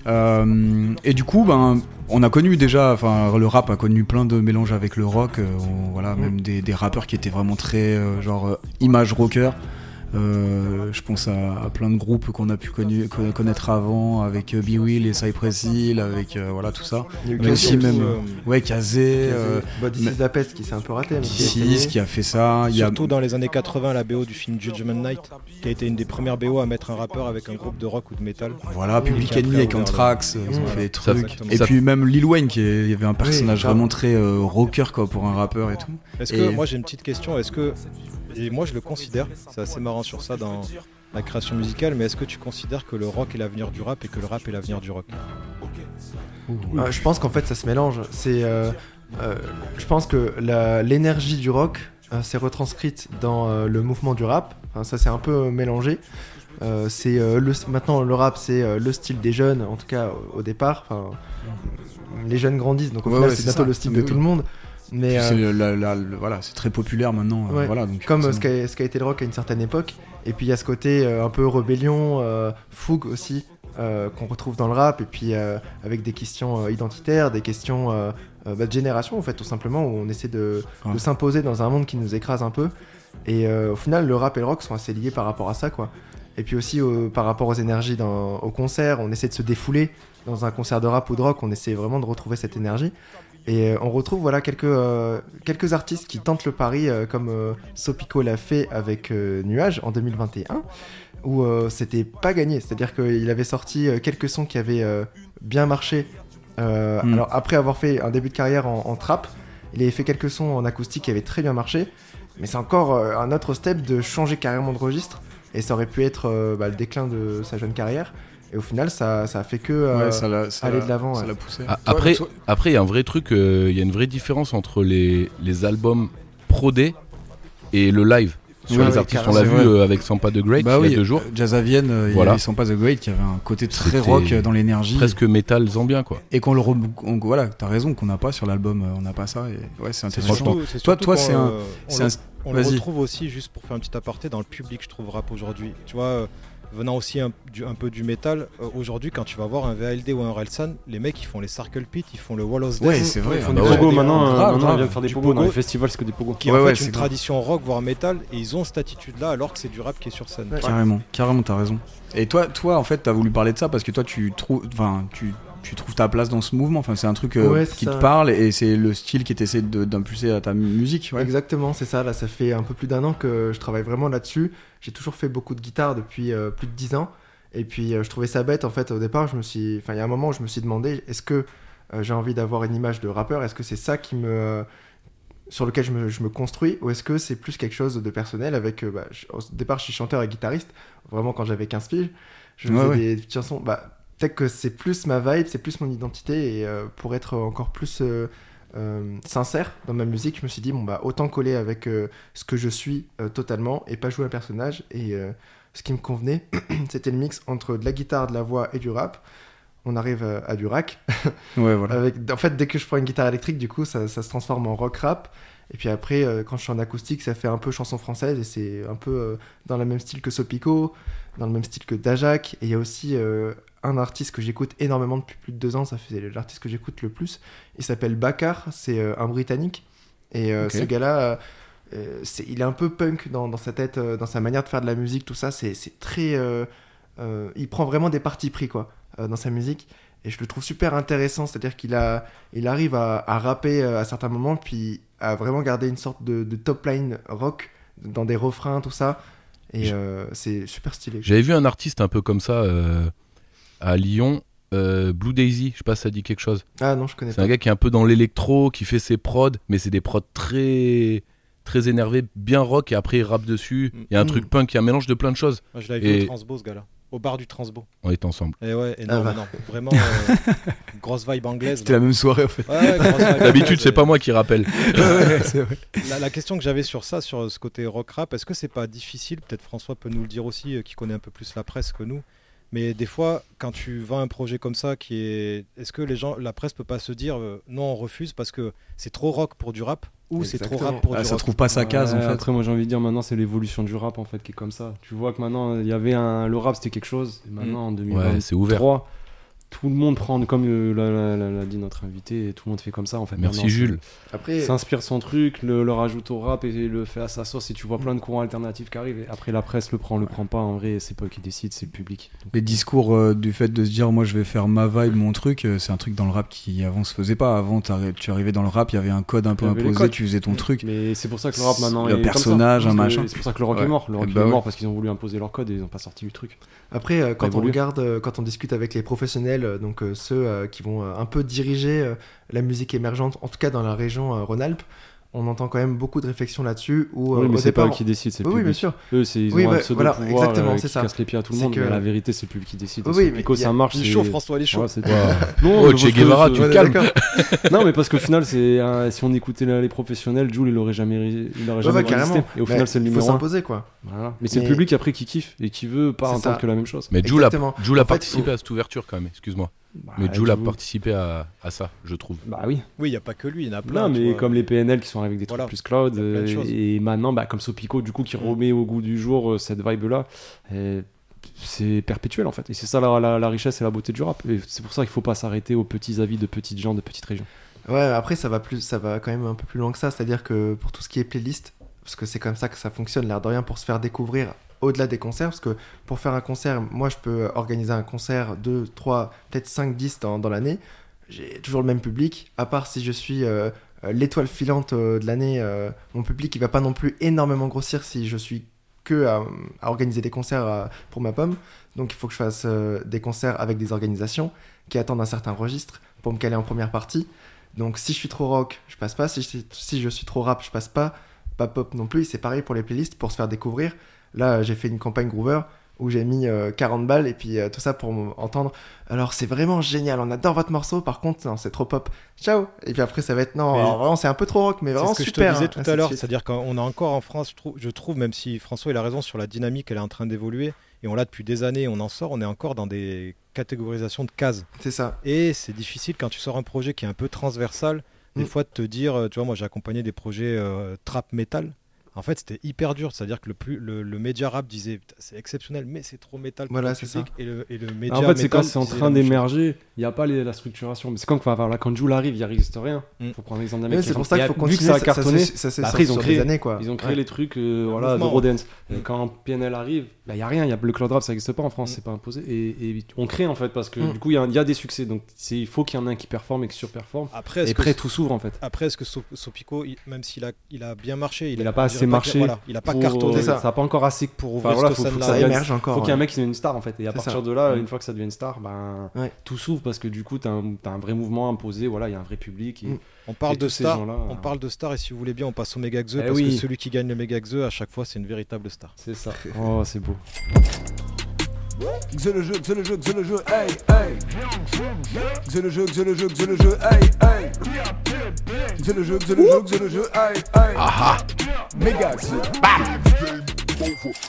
Euh, et du coup, ben, on a connu déjà, enfin, le rap a connu plein de mélanges avec le rock. euh, on- voilà, même des, des rappeurs qui étaient vraiment très, euh, genre, euh, image rocker. Euh, je pense à, à plein de groupes qu'on a pu connu- connaître avant, avec euh, Be Will et Cypress Hill, avec euh, voilà tout ça. Il y a eu Mais aussi même euh, ouais Kazé, euh, Bah, la peste qui s'est un peu raté. mais qui a Six essayé. qui a fait ça. Il y a Surtout dans les années 80, la BO du film Judgment Night, qui a été une des premières BO à mettre un rappeur avec un groupe de rock ou de métal. Voilà, Public qui Enemy avec Anthrax, ils ont fait des trucs. exactement. Et Ça- puis même Lil Wayne, qui est- il y avait un personnage grave. vraiment très euh, rocker quoi, pour un rappeur et tout. Est-ce Et- que moi j'ai une petite question Est-ce que et moi je le considère, c'est assez marrant sur ça dans la création musicale, mais est-ce que tu considères que le rock est l'avenir du rap et que le rap est l'avenir du rock? Euh, je pense qu'en fait ça se mélange. C'est, euh, euh, je pense que la- l'énergie du rock euh, s'est retranscrite dans euh, le mouvement du rap. Enfin, ça c'est un peu mélangé. Euh, c'est euh, le, maintenant le rap c'est euh, le style des jeunes, en tout cas au, au départ. Enfin, les jeunes grandissent, donc au Ouais, final ouais, c'est c'est bientôt ça. le style Mais de oui. tout le monde. Mais euh, la- la- le- voilà, c'est très populaire maintenant. euh, Ouais, voilà, donc comme euh, ce qu'a été le rock à une certaine époque. Et puis il y a ce côté un peu rébellion, fougue aussi, qu'on retrouve dans le rap. Et puis avec des questions identitaires, des questions bah, de génération, en fait, tout simplement, où on essaie de, Ouais. s'imposer dans un monde qui nous écrase un peu. Et au final, le rap et le rock sont assez liés par rapport à ça, quoi. Et puis aussi au- par rapport aux énergies dans, au concert, on essaie de se défouler. Dans un concert de rap ou de rock, on essaie vraiment de retrouver cette énergie. Et euh, on retrouve voilà quelques, euh, quelques artistes qui tentent le pari, euh, comme euh, Sopico l'a fait avec Nuage en 2021, où c'était pas gagné. C'est-à-dire qu'il avait sorti quelques sons qui avaient bien marché. Euh, Mm. Alors après avoir fait un début de carrière en, en trap, il avait fait quelques sons en acoustique qui avaient très bien marché. Mais c'est encore un autre step de changer carrément de registre. Et ça aurait pu être bah, le déclin de sa jeune carrière. Et au final, ça, ça a fait que euh, Ouais, ça ça aller de l'avant. ça ouais. l'a poussé. Ah, après, après, il y a un vrai truc, euh, il y a une vraie différence entre les, les albums prodés et le live. Sur Ouais, les ouais, artistes, on l'a vu euh, avec Sampa de Great Bah il y oui, a deux jours. Jazzavienne, euh, il y Voilà. avait Sans pas The Great qui avait un côté très rock dans l'énergie. Presque métal zambien, quoi. Et qu'on le re... on- voilà, t'as raison qu'on n'a pas sur l'album, on n'a pas ça. Et ouais, c'est intéressant. Toi, toi, c'est un, on le- un- On le Vas-y. retrouve aussi, juste pour faire un petit aparté, dans le public, je trouve, rap aujourd'hui. Tu vois, euh, venant aussi un, du- un peu du métal, euh, aujourd'hui, quand tu vas voir un VALD ou un Relsan, les mecs, ils font les Circle Pit, ils font le Wall of Death. Ouais, c'est vrai, Ils font ah du bah ouais. Pogo VALD, maintenant, grave, euh, maintenant ils viennent faire des pogos dans les festivals, c'est que des pogos. Qui est Ouais, en ouais, fait une grave. tradition rock, voire métal, et ils ont cette attitude-là alors que c'est du rap qui est sur scène. Carrément, carrément, t'as raison. Et toi, toi, en fait, t'as voulu parler de ça parce que toi, tu trouves, enfin, tu, tu trouves ta place dans ce mouvement. Enfin, c'est un truc euh, Ouais, qui ça. te parle et c'est le style qui t'essaie d'impulser à ta mu- musique. Ouais. Exactement, c'est ça. Là, ça fait un peu plus d'un an que je travaille vraiment là-dessus. J'ai toujours fait beaucoup de guitare depuis euh, plus de 10 ans. Et puis, euh, je trouvais ça bête. En fait, au départ, je me suis. Enfin, il y a un moment où je me suis demandé est-ce que j'ai envie d'avoir une image de rappeur? Est-ce que c'est ça qui me. sur lequel je me, je me construis? Ou est-ce que c'est plus quelque chose de personnel avec. bah, je- au départ, je suis chanteur et guitariste. Vraiment, quand j'avais 15 piges, je faisais ouais. des petites chansons. Bah, peut-être que c'est plus ma vibe, c'est plus mon identité. Et euh, pour être encore plus. euh, euh, sincère dans ma musique, je me suis dit bon bah autant coller avec ce que je suis totalement et pas jouer un personnage et ce qui me convenait c'était le mix entre de la guitare, de la voix et du rap. On arrive à du rack. Ouais, voilà. avec, en fait, dès que je prends une guitare électrique, du coup, ça, ça se transforme en rock rap. Et puis après, euh, quand je suis en acoustique, ça fait un peu chanson française et c'est un peu euh, dans le même style que Sopico, dans le même style que Dajak. Et il y a aussi euh, un artiste que j'écoute énormément depuis plus de deux ans, ça fait l'artiste que j'écoute le plus. Il s'appelle Bakar, c'est euh, un Britannique. Et euh, ce gars-là, euh, il est un peu punk dans, dans sa tête, dans sa manière de faire de la musique, tout ça. C'est très. il prend vraiment des partis pris, quoi, dans sa musique. Et je le trouve super intéressant, c'est-à-dire qu'il a, il arrive à, à rapper à certains moments, puis à vraiment garder une sorte de, de top line rock dans des refrains, tout ça. Et euh, c'est super stylé. J'avais vu un artiste un peu comme ça euh, à Lyon, euh, Blue Daisy, je sais pas si ça dit quelque chose. Ah non, je connais C'est pas. un gars qui est un peu dans l'électro, qui fait ses prods, mais c'est des prods très très énervés, bien rock, et après il rappe dessus. Il y a un Mm. truc punk, il y a un mélange de plein de choses. Moi, je l'avais vu Et au Transbo, ce gars-là. Au bar du Transbo. on est ensemble. Et ouais, énorme, bah. énorme. Vraiment, euh, grosse vibe anglaise. C'était la même soirée en fait. Ouais, ouais, grosse vibe D'habitude, c'est et- pas moi qui rappelle. Ouais, c'est vrai. La, la question que j'avais sur ça, sur ce côté rock rap, est-ce que c'est pas difficile Peut-être François peut nous le dire aussi, euh, qui connaît un peu plus la presse que nous. Mais des fois, quand tu vends un projet comme ça, qui est, est-ce que les gens, la presse peut pas se dire euh, non, on refuse parce que c'est trop rock pour du rap ou c'est trop rap pour Ah, du ça rock? trouve pas sa case en fait. Après, moi j'ai envie de dire maintenant, c'est l'évolution du rap en fait qui est comme ça. Tu vois que maintenant, il y avait un. Le rap c'était quelque chose. Et maintenant, en 2023, Ouais, c'est ouvert. Tout le monde prend, comme euh, l'a- dit notre invité, tout le monde fait comme ça en fait. Merci, Jules. Après, S'inspire son truc, le, le rajoute au rap et le fait à sa sauce. Et tu vois plein de courants alternatifs qui arrivent. Et après, la presse le prend, le prend pas. En vrai, c'est pas eux qui décide, c'est le public. Donc, Les discours euh, du fait de se dire moi je vais faire ma vibe, mon truc, euh, c'est un truc dans le rap qui avant se faisait pas. Avant tu arrivais dans le rap, il y avait un code un peu imposé, tu faisais ton truc. Mais c'est pour ça que le rap maintenant Le est comme ça. personnage, un machin. C'est pour ça que le rock Ouais. est mort. Le rock Eh bah est ouais. mort parce qu'ils ont voulu imposer leur code et ils ont pas sorti du truc. Après, euh, quand on regarde, euh, quand on discute avec les professionnels, euh, donc euh, ceux euh, qui vont un peu diriger la musique émergente, en tout cas dans la région Rhône-Alpes, on entend quand même beaucoup de réflexions là-dessus. Où, euh, oui, mais au c'est pas eux qui décident, c'est le Oui, oui, public. bien sûr. Eux, c'est, ils Oui, ont bah, un pseudo voilà, pouvoir exactement, euh, c'est qui ça. casse les pieds à tout le C'est monde. que- Mais la vérité, c'est le public qui décide. Oui, mais Pico, il y a- ça marche. Il chaud, François, il est chaud. Ouais, c'est- Wow. Non, Oh, mais Che Guevara, tu calmes. non, mais parce qu'au final, si on écoutait les professionnels, Jules, il aurait jamais, il aurait Ouais, jamais ouais, carrément. existé. Et au Mais final, c'est le il faut numéro un. s'imposer, quoi. Mais c'est Mais- le public après qui kiffe et qui veut pas entendre que la même chose. Mais Jules a, participé faut- à cette ouverture quand même, excuse-moi. Bah, Mais Jules a participé à, à ça, je trouve. Bah oui. Oui, il n'y a pas que lui, il y en a plein. Non, mais comme les PNL qui sont avec des trucs Voilà. plus cloud. Euh, et maintenant, bah, comme Sopico, du coup, qui remet au goût du jour euh, cette vibe-là. euh, C'est perpétuel en fait. Et c'est ça la, la- la richesse et la beauté du rap. Et c'est pour ça qu'il faut pas s'arrêter aux petits avis de petites gens, de petites régions. Ouais, après, ça va, plus, ça va quand même un peu plus loin que ça. C'est-à-dire que pour tout ce qui est playlist, parce que c'est comme ça que ça fonctionne, l'air de rien, pour se faire découvrir au-delà des concerts. Parce que pour faire un concert, moi, je peux organiser un concert 2, 3, peut-être 5, 10 dans, dans l'année. J'ai toujours le même public, à part si je suis euh, euh, l'étoile filante euh, de l'année. mon public, il va pas non plus énormément grossir si je suis que à, organiser des concerts pour ma pomme. Donc il faut que je fasse des concerts avec des organisations qui attendent un certain registre pour me caler en première partie. Donc si je suis trop rock, je passe pas. Si je, si je suis trop rap, je passe pas. Pas pop non plus. C'est pareil pour les playlists, pour se faire découvrir. Là, j'ai fait une campagne Groover où j'ai mis euh, 40 balles et puis euh, tout ça pour entendre. Alors c'est vraiment génial, on adore votre morceau. Par contre, c'est trop pop. Ciao. Et puis après, ça va être non. Mais- alors, vraiment, c'est un peu trop rock, mais C'est vraiment ce que super. je te disais hein, tout à l'heure, c'est-à-dire qu'on a encore en France, je trouve, je trouve, même si François il a raison sur la dynamique, elle est en train d'évoluer, et on l'a depuis des années, on en sort, on est encore dans des catégorisations de cases. C'est ça. Et c'est difficile quand tu sors un projet qui est un peu transversal, des Mm. fois de te dire, euh, tu vois, moi j'ai accompagné des projets euh, trap metal. En fait, c'était hyper dur, c'est-à-dire que le, plus, le, le média rap disait c'est exceptionnel, mais c'est trop métal. Voilà, c'est ça. Et le, et le média en fait, c'est quand c'est en train d'émerger, il n'y a pas les- la structuration. Mais c'est quand, voilà, quand Jules arrive, il n'y reste rien. Mm. faut prendre l'exemple mec c'est pour ça qu'il faut Vu continuer. que ça a ça- ça cartonné, ça s'est bah, sur- après, ils ont créé, des années, quoi. Ils ont créé Ouais. les trucs euh, voilà, de Rodance. ouais. Et Quand PNL arrive, bah, il n'y a rien. Il y a le cloud rap, ça n'existe pas en France, Mm. c'est pas imposé. Et, et on crée en fait, parce que Mm. du coup, il y, a- il y a des succès. Donc il faut qu'il y en ait un qui performe et qui surperforme. Après, Et après, tout s'ouvre en fait. Après, est-ce que So- Sopico, il- même s'il a, il bien marché, Il a n'a pas je assez marché. voilà, il a pas pour- cartonné. Ça n'a pas encore assez pour Enfin, ouvrir voilà, cette faut, faut que scène-là. Ça émerge encore. faut qu'il y ait un mec qui devienne une star en fait. Et à partir ça. de là, Mm. une fois que ça devient une star, ben, Ouais. tout s'ouvre parce que du coup, tu as, un vrai mouvement imposé. Voilà, il y a un vrai public. Et, Mm. On parle Et de star, gens-là, on euh, parle de star et si vous voulez bien, on passe au méga Xe Eh parce oui. que celui qui gagne le méga Xe à chaque fois, c'est une véritable star. C'est ça. Oh, c'est beau. Xe le jeu, xe le jeu, xe le jeu, hey, hey. Xe le jeu, xe le jeu, xe le jeu, hey, hey. Xe le jeu, xe le jeu, xe le jeu, hey, hey. Méga Xe.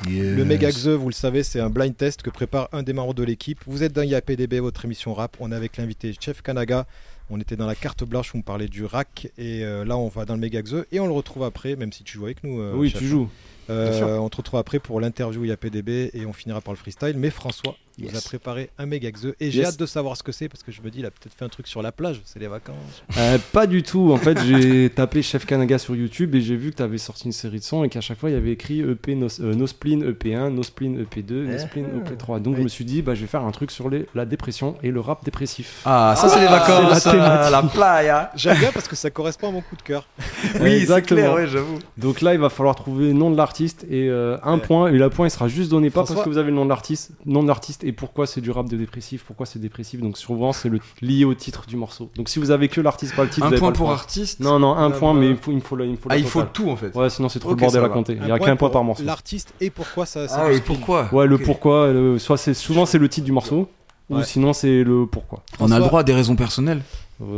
Le méga Xe, vous le savez, c'est un blind test que prépare un des membres de l'équipe. Vous êtes dans IAPDB, votre émission rap. On est avec l'invité Chef Kanaga. On était dans la carte blanche où on parlait du rack et euh, là on va dans le méga Xe et on le retrouve après, même si tu joues avec nous. euh, oui, Chef. tu joues. Euh, on te retrouve après pour l'interview IAPDB et on finira par le freestyle. Mais François Yes. nous a préparé un méga Xe et j'ai Yes. hâte de savoir ce que c'est parce que je me dis il a peut-être fait un truc sur la plage, c'est les vacances. Euh, pas du tout. En fait, j'ai tapé Chef Kanaga sur YouTube et j'ai vu que tu avais sorti une série de sons et qu'à chaque fois il y avait écrit EP no, euh, no Spleen EP1, No Spleen EP2, No. Spleen EP3. Donc Oui. je me suis dit, bah, je vais faire un truc sur les, la dépression et le rap dépressif. Ah, ça c'est les vacances, c'est la thématique. la playa. J'aime bien parce que ça correspond à mon coup de cœur. Oui, c'est Exactement. clair, ouais, j'avoue. Donc là, il va falloir trouver le nom de l'artiste et euh, un Ouais. point. Et le point, il sera juste donné pas François parce que vous avez le nom de l'artiste, nom de l'artiste et pourquoi c'est du rap de dépressif, pourquoi c'est dépressif. Donc souvent, c'est le lié au titre du morceau. Donc si vous avez que l'artiste, pas le titre, Un vous avez point pas le pour artiste. Non, non, un Euh, point, bah- mais il faut, il faut, la- il faut Ah, il faut tout en fait. Ouais, sinon c'est trop Ok, le bordel à compter. Il y a qu'un point par morceau. L'artiste et pourquoi ça. Ah spin. pourquoi? Ouais, le pourquoi, le- soit c'est souvent c'est le titre du morceau, ou sinon c'est le pourquoi. On a le droit à des raisons personnelles.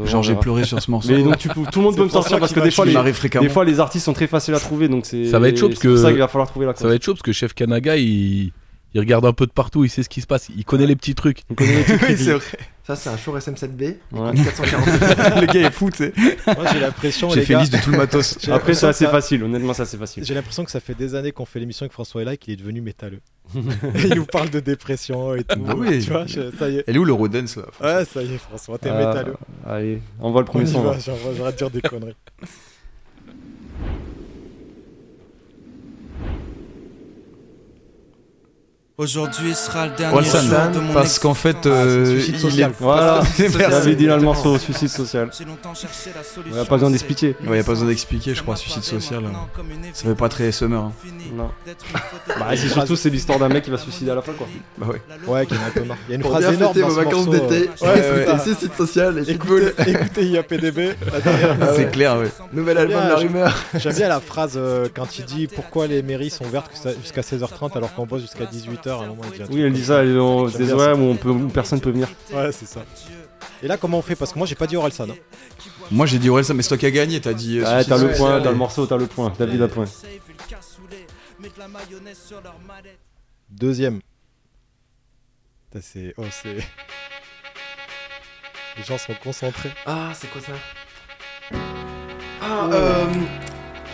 Genre j'ai pleuré sur ce morceau. Mais donc tu peux- tout le monde peut me sortir parce que des fois, les, des fois les artistes sont très faciles à trouver, donc c'est. Ça va être chaud parce que- ça qu'il va falloir trouver la Ça va être chaud parce que Chef Kanaga, il, Il regarde un peu de partout, il sait ce qui se passe, il connaît les petits trucs. On connaît les petits Oui, trucs. c'est vrai. Ça, c'est un Shure SM7B. Ouais. Il coûte 440 le gars est fou, tu sais. Moi, j'ai l'impression. J'ai fait gars, liste de tout le matos. Après, c'est assez que ça- facile, honnêtement, c'est assez facile. J'ai l'impression que ça fait des années qu'on fait l'émission avec François est là et qu'il est devenu métalleux. Il nous parle de dépression et tout. Ah oui. Tu vois, je- ça y est. Elle est où le Rodens là Ouais, ça y est, François, t'es Ah, métalleux. Allez, on voit le premier son. j'arrête de dire des conneries. Aujourd'hui sera le dernier jour de mon parce qu'en fait, euh, c'est suicide il est. Voilà, C'est j'avais merci. dit là le morceau suicide social. J'ai longtemps cherché la Il n'y a pas besoin d'expliquer. Ouais, y a pas besoin d'expliquer, je crois, suicide social. Ça fait pas très summer. hein. Non. Bah, c'est surtout c'est l'histoire d'un mec qui va se suicider à la fin quoi. Bah ouais. Ouais, qui en a un peu marre. Il y a une Pour phrase bien énorme fêter dans vos ce vacances d'été, euh, ouais. Suicide Social et. Écoutez, écoutez IAPDB. Ah C'est clair, ouais. Nouvel album La Rumeur. J'aime bien la phrase euh, quand il dit pourquoi les mairies sont ouvertes jusqu'à 16h30 alors qu'on bosse jusqu'à 18h à un moment il dit un truc Oui, elle dit ça, elle- on- J'aime des bien horaires ça. où, on peut, où personne peut venir. Ouais, c'est ça. Et là, comment on fait? Parce que moi, j'ai pas dit Orelsan. hein. Moi j'ai dit Orelsan, mais c'est toi qui as gagné, t'as dit. euh, Ah, t'as le point, t'as le morceau, t'as le point. David a point. Deuxième. C'est. Oh, c'est. Les gens sont concentrés. Ah, c'est quoi ça? Ah, euh.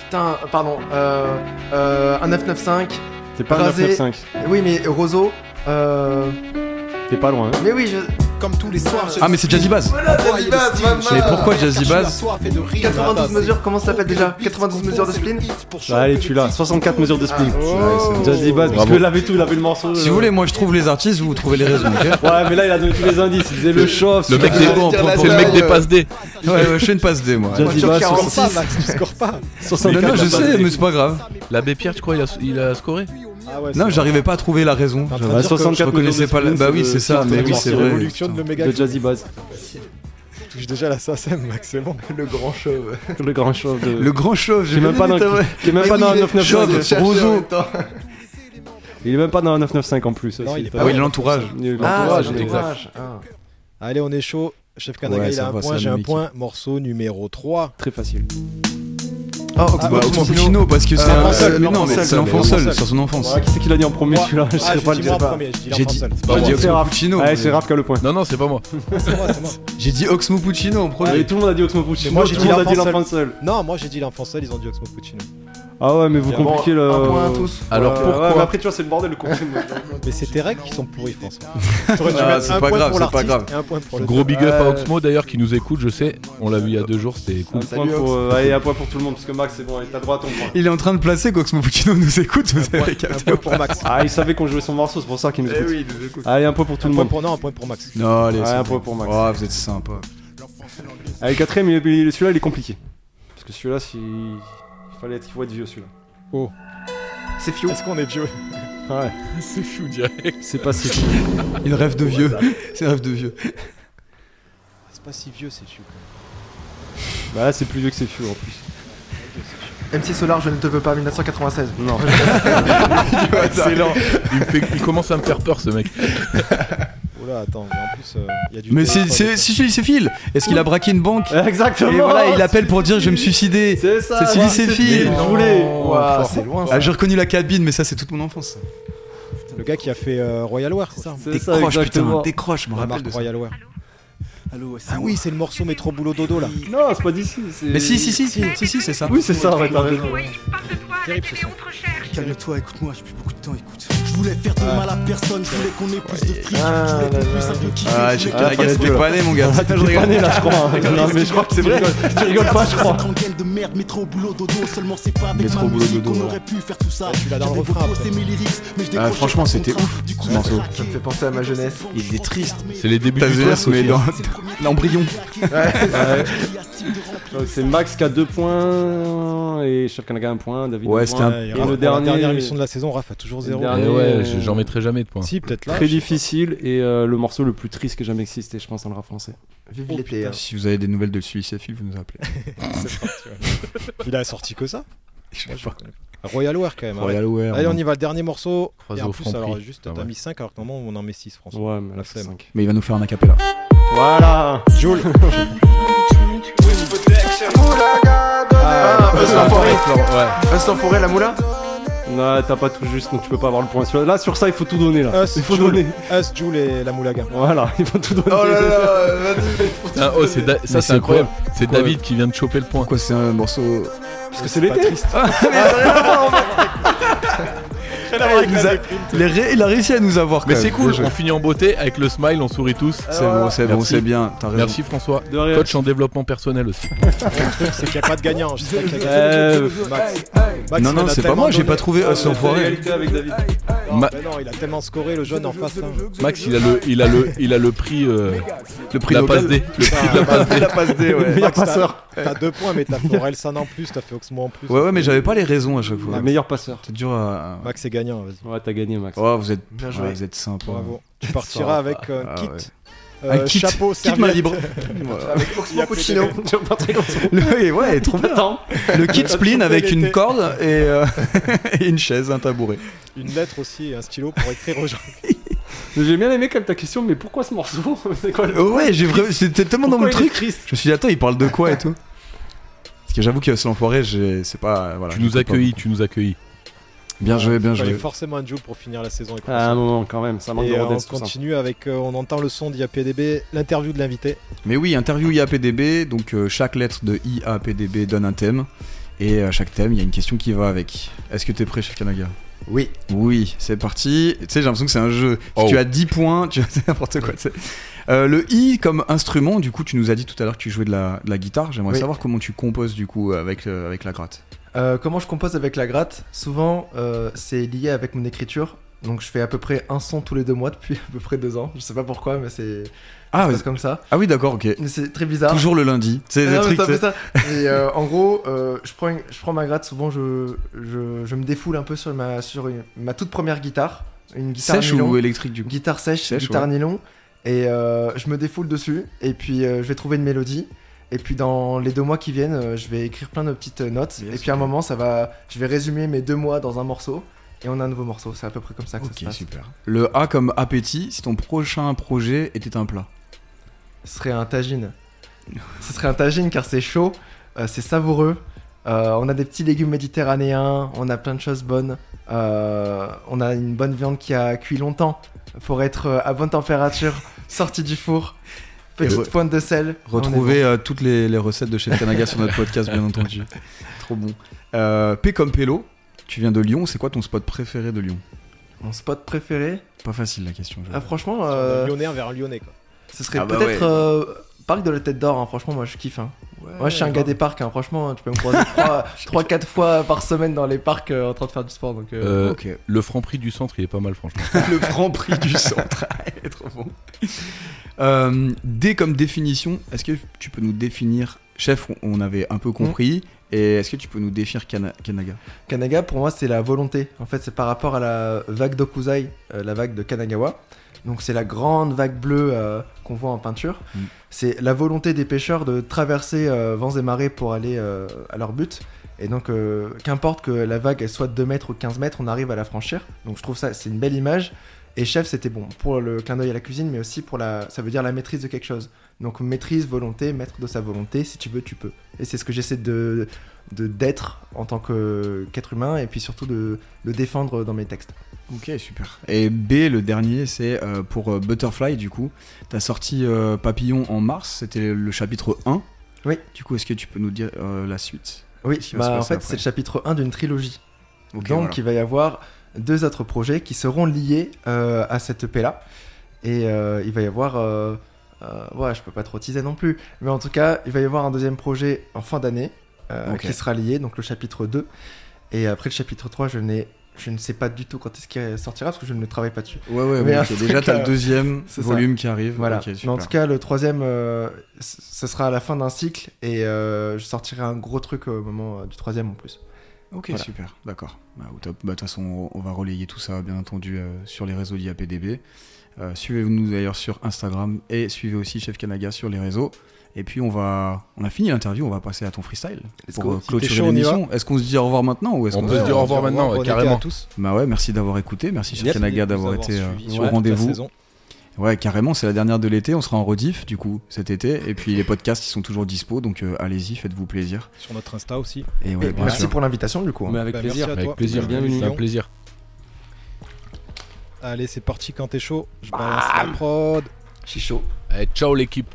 Putain, pardon. Euh. euh un 995. C'est pas rasé. 995. Oui, mais Roseau. Euh. T'es pas loin. Hein. Mais oui, je. Comme tous les soirs, Ah, mais c'est Jazzy Bass. Voilà, Jazzy Bass, maman. Mais pourquoi Jazzy Bass 92 mesures, comment ça s'appelle déjà 92 mesures de spleen Bah, allez, tu l'as. 64 mesures de spleen. C'est- Jazzy Bass, parce que il avait tout, il avait le morceau. Si euh, vous voulez, moi je trouve les artistes, vous trouvez les raisons, Ouais, mais là, il a donné tous les indices. Il disait le chauffe. Le mec Ah, des bon, c'est le mec des euh, passes D. Ouais, ouais, je fais une passe D, moi. Jazzy Bass, 46. 66. Max, tu scores pas. 64 Non, non, je sais, mais c'est pas grave. L'abbé Pierre, tu crois, il a, il a scoré? Ah ouais, Non, j'arrivais pas à trouver la raison. T'es en train Je de Ouais, dire que 64 je reconnaissais pas la- Bah oui, c'est ça, mais oui, c'est vrai. l'évolution de le méga. De Jazzy touches déjà la SACEM, Max, c'est bon. Le grand chauve. Le grand chauve de. Le grand chauve, est même pas dans, qui est même pas dans un 995. Chauve, Roseau. Il est même pas dans un 995 en plus. Non, il est pas Ah oui, l'entourage. Il est Ah, l'entourage, j'ai exact. Ah. Allez, on est chaud. Chef Kanaga, Ouais, il a un point, la j'ai un point. Morceau numéro 3. Très facile. Bah, Oxmo Oxmo Puccino. Parce que c'est Euh, un. seul, mais Non, l'enfant mais seul, c'est l'enfant seul, sur son enfance. Ouais, qui c'est qui l'a dit en premier Moi- celui-là Je Ah, sais pas j'ai le dit dire. j'ai Oxmo Raph. Puccino. C'est Raph qui a le point. Non, non, c'est pas moi. C'est moi, c'est moi. J'ai dit Oxmo Puccino en premier. Tout le monde a dit Oxmo Puccino. moi, j'ai dit le monde a dit l'enfant l'enfant seul. Non, moi j'ai dit l'enfant seul, ils ont dit Oxmo Puccino. Ah ouais, mais vous Bon, compliquez le. Un point à tous. Alors Ouais, pourquoi ouais, mais après, tu vois, c'est le bordel le compliqué. Mais c'est tes règles qui sont pourries, François. Ah, c'est un pas grave, c'est pas grave. un Gros big up à Oxmo d'ailleurs qui nous écoute, je sais. On l'a vu il y a deux jours, c'était cool. Un point pour, euh, allez, un point pour tout le monde, parce que Max, c'est bon, t'as droit à ton point. Il est en train de placer qu'Oxmo Puccino nous écoute, vous avez Un capté point pour Max. Ah, il savait qu'on jouait son morceau, c'est pour ça qu'il nous Eh écoute. oui, il nous écoute. Allez, un point pour tout Un le point monde. pour non, un point pour Max. Non, allez, un point pour Max. Oh, vous êtes sympa. Allez, le quatrième, il- il- celui-là, il est compliqué. Parce que celui-là, si... il fallait être, il faut être vieux, celui-là. Oh. C'est Fio. Est-ce qu'on est vieux? Ouais, C'est fou direct. c'est pas si. Il rêve de vieux. C'est un rêve de vieux. C'est pas si vieux, c'est vieux Bah là, c'est plus vieux que c'est vieux en plus. MC Solar, je ne te veux pas, 1996. Non. Excellent. Il, me fait- il commence à me faire peur ce mec. Oula, attends, mais en plus, euh, il y a du. Mais c'est si, c'est Phil. Est-ce qu'il a braqué une banque Exactement. Et voilà, il appelle pour dire je vais me suicider. C'est ça. C'est celui, c'est Phil. Je voulais. Ouah, c'est loin ça. Ah, j'ai reconnu la cabine, mais ça c'est toute mon enfance. Le gars qui a fait euh, Royal Wear, c'est ça Décroche, putain, décroche, je me La rappelle. Royal Wear. Allô, Ah oui, c'est le morceau Métro Boulot Dodo là. Non, c'est pas d'ici. c'est- Mais si, si, si, si, si, si, c'est ça. Oui, c'est ça, ouais, t'as raison. Terrible ce son. Calme-toi, écoute-moi, j'ai plus beaucoup de temps, écoute. Je voulais faire de mal à personne, je voulais qu'on ait plus de fric. Ah, Je voulais là, qu'on puisse un peu kiffer. Ah, je j'ai la gars, t'es mon gars. Ah, t'es pas né là, je crois. Non, mais je crois que c'est vrai. Tu rigoles pas, je crois. De merde, métro, boulot, dodo. Seulement c'est pas avec Métro, ma boulot, musique dodo, qu'on aurait pu faire tout ça. tu l'as dans le refrain, je Ah, franchement, c'était ouf, Du coup, ce morceau. Ça me fait penser à ma jeunesse. Il est triste. C'est les débuts T'as du vu, stress mais dans l'embryon. C'est Max qui a 2 points et Chef Kanaga 1 point, David Ouais, c'était un- Ouais, Et Raph, le pour la dernier, dernière émission de la saison, Raph a toujours le zéro. dernier- ouais, je- j'en mettrai jamais de points. Si, peut-être là. très sais difficile et euh, le morceau le plus triste que jamais existé, je pense, dans le rap français. Vive Oh, l'été. hein. Si vous avez des nouvelles de celui Phil, vous nous appelez. Il a sorti que ça je connais pas. Royal Wear quand même. Royal arrête. Wear. Allez, on y va, le dernier morceau. Et en plus, alors juste, Ah t'as ouais. mis 5 alors que normalement on en met 6, François. Ouais, mais La flemme. 5. Mais il va nous faire un acapella. Voilà Joule. Ah, Us l'enfoiré. Ouais. Us l'enfoiré, la moula Non, t'as pas tout juste, donc tu peux pas avoir le point. Sur... Là, sur ça, il faut tout donner. Là. Us, il faut Joule, donner. Us, Joule et la Moulaga. Voilà, il faut tout donner. Oh là là, vas-y. Ah, oh, c'est Da- ça, c'est incroyable. C'est David qui vient de choper le point. Quoi, c'est un morceau. Parce que c'est l'été. il, a... il a ré- il a réussi à nous avoir. Mais c'est cool, Bien joué. on finit en beauté avec le smile, on sourit tous. C'est bon, c'est bon, Merci. c'est bien. T'as raison. Merci François. De rien. Coach en développement personnel aussi. C'est qu'il n'y a pas de gagnant. Je sais pas qu'il y a Euh, Max. Max, Non, il non, a c'est pas tellement moi, j'ai donné. pas trouvé Us l'enfoiré. égalité avec David. Non, Ma- mais non, il a tellement scoré le jeune en face. là. Max, il a le, il a le, il a le prix, euh, Le prix la Nobel. passe D. Le prix de la passe D. La passe D, ouais. Meilleur Max, t'as- passeur. T'as deux points, mais t'as fait Orelsan en plus, t'as fait Oxmo en plus. Ouais, ouais, mais j'avais pas les raisons à chaque fois. Le meilleur passeur. C'est dur à. Max est gagnant. Ouais, t'as gagné, Max. Oh, vous êtes, Bien ouais, joué. vous êtes sympa. Bravo. Tu partiras avec un Ah, kit. ouais. euh, Un kit, chapeau, kit main libre. Avec Oxmo Puccino. Le, ouais, trop bien. Le kit spleen avec une corde et, euh, et une chaise, un tabouret. Une lettre aussi et un stylo pour écrire aux gens. J'ai bien aimé quand ta question, mais pourquoi ce morceau C'est quoi le. Ouais, j'ai vraiment, c'était tellement dans Pourquoi est truc. Je me suis dit, attends, il parle de quoi et tout Parce que j'avoue que ce l'enfoiré, c'est pas. Voilà, Tu nous beaucoup. tu nous accueilles. Bien joué, bien Il fallait joué. forcément un Joule pour finir la saison. avec Ah, un moment quand même, ça manque Et de euh, on ça. continue avec, euh, on entend le son d'IAPDB, l'interview de l'invité. Mais oui, interview IAPDB, donc euh, chaque lettre de IAPDB donne un thème. Et à chaque thème, il y a une question qui va avec. Est-ce que t'es prêt, chef Kanaga? Oui. Oui, c'est parti. Tu sais, j'ai l'impression que c'est un jeu. Si Oh. tu as 10 points, tu as c'est n'importe quoi. Euh, le I comme instrument, du coup, tu nous as dit tout à l'heure que tu jouais de la, de la guitare. J'aimerais Oui. savoir comment tu composes du coup avec, euh, avec la gratte. Euh, comment je compose avec la gratte? Souvent, euh, c'est lié avec mon écriture. Donc, je fais à peu près un son tous les deux mois depuis à peu près deux ans. Je sais pas pourquoi, mais c'est Ah, comme ça. ah oui, d'accord, ok. Mais c'est très bizarre. Toujours le lundi. C'est Ah trucs. ça. Et euh, en gros, je, prends une- je prends ma gratte. Souvent, je, je, je me défoule un peu sur ma, sur une- ma toute première guitare. Une guitare Sèche nylon. ou électrique du coup? Guitare sèche, Sèche, guitare ouais. nylon. Et je me défoule dessus. Et puis, je vais trouver une mélodie. Et puis, dans les deux mois qui viennent, euh, je vais écrire plein de petites euh, notes. Yes, et puis, à un moment, ça va, je vais résumer mes deux mois dans un morceau. Et on a un nouveau morceau. C'est à peu près comme ça que ça se passe. super. Le A comme appétit, si ton prochain projet était un plat. Ce serait un tagine. Ce serait un tagine car c'est chaud, euh, c'est savoureux. Euh, on a des petits légumes méditerranéens, on a plein de choses bonnes. Euh, on a une bonne viande qui a cuit longtemps pour être à bonne température, sortie du four. Petite pointe de sel. Retrouver euh, toutes les, les recettes de Chef Kanaga sur notre podcast, bien entendu. Trop bon. Euh, P comme Pélo, tu viens de Lyon, c'est quoi ton spot préféré de Lyon? Mon spot préféré? Pas facile la question. Ah, franchement, euh, Lyonnais envers un Lyonnais, quoi. ce serait Ah bah peut-être ouais. euh, Parc de la Tête d'Or. hein. Franchement, moi je kiffe. hein. Moi je suis un gars des parcs. hein. Franchement, tu peux me croiser 3-4 fois par semaine dans les parcs euh, en train de faire du sport. Donc, euh, Euh. Le franc prix du centre, il est pas mal, franchement. le franc prix du centre. trop bon. Euh, D comme définition, est-ce que tu peux nous définir Chef, on- avait un peu compris. Et est-ce que tu peux nous définir Kana- Kanaga? Kanaga, pour moi, c'est la volonté. En fait, c'est par rapport à la vague d'Okuzai, euh, la vague de Kanagawa. Donc, c'est la grande vague bleue euh, qu'on voit en peinture. Mm. C'est la volonté des pêcheurs de traverser euh, vents et marées pour aller euh, à leur but. Et donc, qu'importe que la vague elle soit de 2 mètres ou 15 mètres, on arrive à la franchir. Donc, je trouve ça, c'est une belle image. Et chef, c'était bon pour le clin d'œil à la cuisine, mais aussi pour la. Ça veut dire la maîtrise de quelque chose. Donc, maîtrise, volonté, maître de sa volonté. Si tu veux, tu peux. Et c'est ce que j'essaie de d'être en tant que- qu'être humain et puis surtout de le défendre dans mes textes. Ok, super. Et B, le dernier, c'est euh, pour euh, Butterfly, du coup. T'as sorti euh, Papillon en mars, c'était le chapitre 1. Oui. Du coup, est-ce que tu peux nous dire euh, la suite? Oui, bah, en fait, c'est le chapitre 1 d'une trilogie. Donc, voilà. il va y avoir deux autres projets qui seront liés à cette EP-là. Et il va y avoir. Euh, ouais, je peux pas trop teaser non plus. Mais en tout cas, il va y avoir un deuxième projet en fin d'année euh, qui sera lié, donc le chapitre 2. Et après le chapitre 3, je, n'ai- je ne sais pas du tout quand est-ce qu'il sortira parce que je ne travaille pas dessus. Ouais, ouais, Mais déjà, t'as euh, le deuxième ça. volume qui arrive. Voilà. Mais en tout cas, le troisième, euh, ce sera à la fin d'un cycle et euh, je sortirai un gros truc au moment du troisième en plus. Ok, Voilà. super, d'accord. Bah, au top. Bah, De toute façon, on va relayer tout ça, bien entendu, sur les réseaux d'IAPDB. Euh, Suivez-nous d'ailleurs sur Instagram et suivez aussi Chef Kanaga sur les réseaux. Et puis, on va, on a fini l'interview, on va passer à ton freestyle Let's pour go. euh, clôturer l'émission. Est-ce qu'on se dit au revoir maintenant ou est-ce On qu'on peut se dire au revoir maintenant, carrément. à tous. Bah ouais, merci d'avoir écouté, merci Chef Kanaga d'avoir avoir été euh, la rendez-vous. Ouais, carrément, c'est la dernière de l'été. On sera en rediff, du coup, cet été. Et puis les podcasts, ils sont toujours dispo. Donc euh, allez-y, faites-vous plaisir. Sur notre Insta aussi. Et ouais, Et merci sûr. pour l'invitation du coup. hein. Mais avec Bah, plaisir. merci à Avec plaisir, Bienvenue. plaisir. Allez, c'est parti quand t'es chaud. Je balance la prod. Je suis chaud. Allez, ciao l'équipe.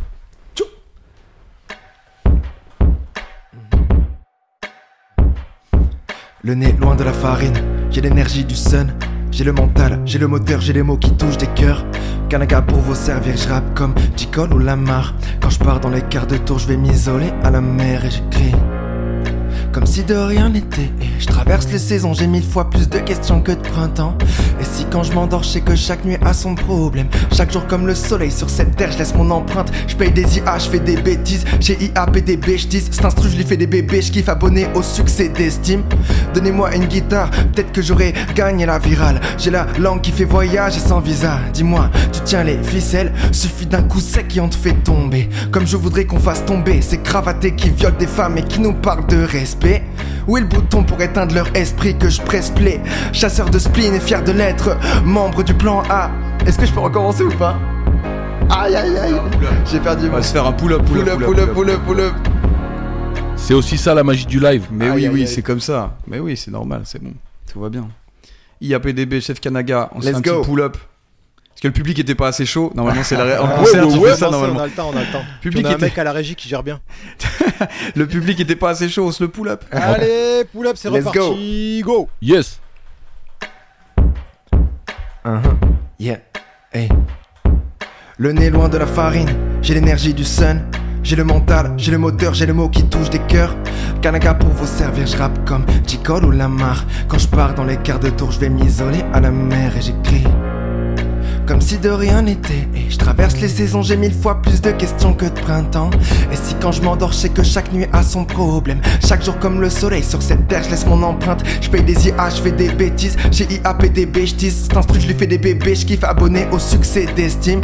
Le nez loin de la farine, j'ai l'énergie du sun. J'ai le mental, j'ai le moteur, j'ai les mots qui touchent des cœurs. Kanaka pour vous servir, je rappe comme J. Cole ou Lamar. Quand je pars dans les quarts de tour, je vais m'isoler à la mer et j'écris. Comme si de rien n'était. Je traverse les saisons, j'ai mille fois plus de questions que de printemps. Et si quand je m'endors, je que chaque nuit a son problème. Chaque jour comme le soleil sur cette terre, je laisse mon empreinte. Je paye des IA, je fais des bêtises. Chez IAPDB, je dis, cet instru, je lui fais des bébés, je kiffe abonné au succès d'estime. Donnez-moi une guitare, peut-être que j'aurais gagné la virale. J'ai la langue qui fait voyage et sans visa. Dis-moi, tu tiens les ficelles, suffit d'un coup sec et on te fait tomber. Comme je voudrais qu'on fasse tomber ces cravatés qui violent des femmes et qui nous parlent de respect. Où est le bouton pour éteindre leur esprit que je presse play? Chasseur de spleen et fier de l'être, membre du plan A. Est-ce que je peux recommencer ou pas? Aïe aïe aïe, j'ai perdu On va se faire un pull-up, pull pull-up, up, pull up, pull up, pull up. C'est aussi ça la magie du live. Mais Aïe, oui, aïe, oui, aïe. c'est comme ça. Mais oui, c'est normal, c'est bon. Tout va bien. IAPDB, chef Kanaga, on se fait un go. petit pull-up. Parce que le public était pas assez chaud. Normalement, c'est la ré- en Ah, concert, ouais, tu ouais, fais ça On a le temps, on a le temps. Public on a un était- mec à la régie qui gère bien. Le public était pas assez chaud, on se le pull-up. Allez, pull up, c'est reparti. Go. Yes. Uh-huh. Yeah, hey. Le nez loin de la farine, j'ai l'énergie du sun. J'ai le mental, j'ai le moteur, j'ai le mot qui touche des cœurs. Kanaka pour vous servir, je rappe comme J. Cole ou Lamar. Quand je pars dans les quarts de tour, je vais m'isoler à la mer et j'écris. Comme si de rien n'était. Et je traverse les saisons, j'ai mille fois plus de questions que de printemps. Et si quand je m'endors, je sais que chaque nuit a son problème. Chaque jour comme le soleil sur cette terre, je laisse mon empreinte. Je paye des IA, je fais des bêtises. Chez IAPDB, je dis, cet instru, je lui fais des bébés, je kiffe abonné au succès d'estime.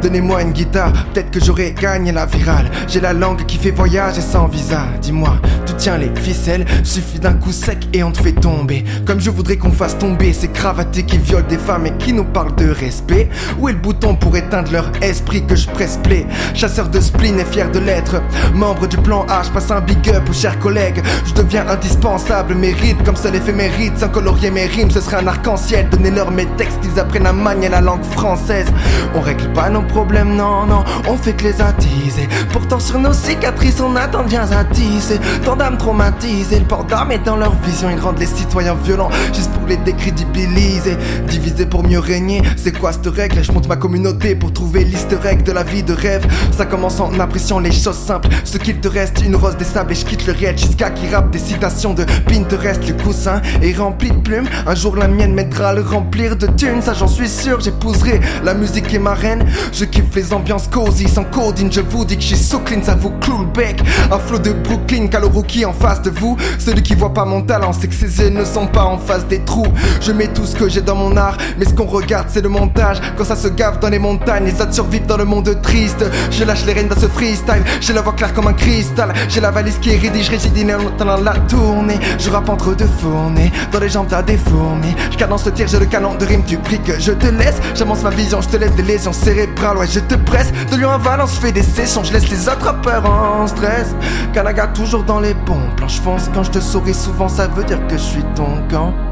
Donnez-moi une guitare, peut-être que j'aurais gagné la virale. J'ai la langue qui fait voyage et sans visa. Dis-moi, tu tiens les ficelles, suffit d'un coup sec et on te fait tomber. Comme je voudrais qu'on fasse tomber ces cravatés qui violent des femmes et qui nous parlent de respect. Où est le bouton pour éteindre leur esprit que je presse play? Chasseur de spleen et fier de l'être. Membre du plan A, je passe un big up aux chers collègues. Je deviens indispensable, mérite comme seul éphémérite. Sans colorier mes rimes, ce serait un arc-en-ciel. Donnez-leur mes textes, qu'ils apprennent à manier la langue française. On règle pas nos problèmes, non, non, on fait que les attiser. Pourtant, sur nos cicatrices, on attend bien à. Tant d'âmes traumatisées, le port est dans leur vision. Ils rendent les citoyens violents juste pour les décrédibiliser. Diviser pour mieux régner, c'est quoi cette règle Je monte ma communauté pour trouver l'easter egg de la vie de rêve. Ça commence en appréciant les choses simples. Ce qu'il te reste, une rose des sables et je quitte le réel jusqu'à qui rappe des citations de Pinterest. Le coussin est rempli de plumes. Un jour la mienne m'aidera à le remplir de thunes. Ça j'en suis sûr, j'épouserai la musique est ma reine. Je kiffe les ambiances cosy sans coding. Je vous dis que je suis so clean, ça vous cloue le bec. Un flot de Brooklyn, Rookie en face de vous. Celui qui voit pas mon talent, c'est que ses yeux ne sont pas en face des trous. Je mets tout ce que j'ai dans mon art, mais ce qu'on regarde c'est le Quand ça se gave dans les montagnes, les autres survivent dans le monde triste. Je lâche les rênes dans ce freestyle, j'ai la voix claire comme un cristal. J'ai la valise qui rédige, résidine dans la tournée. Je rappe entre deux fournées, dans les jambes t'as des fourmis. Je cadence le tir, j'ai le canon de rime, tu pries que je te laisse. J'avance ma vision, je te laisse des lésions cérébrales, ouais, je te presse. De Lyon à Valence, je fais des sessions, je laisse les autres en stress. Kanaga toujours dans les bons plans, je fonce quand je te souris souvent, ça veut dire que je suis ton camp.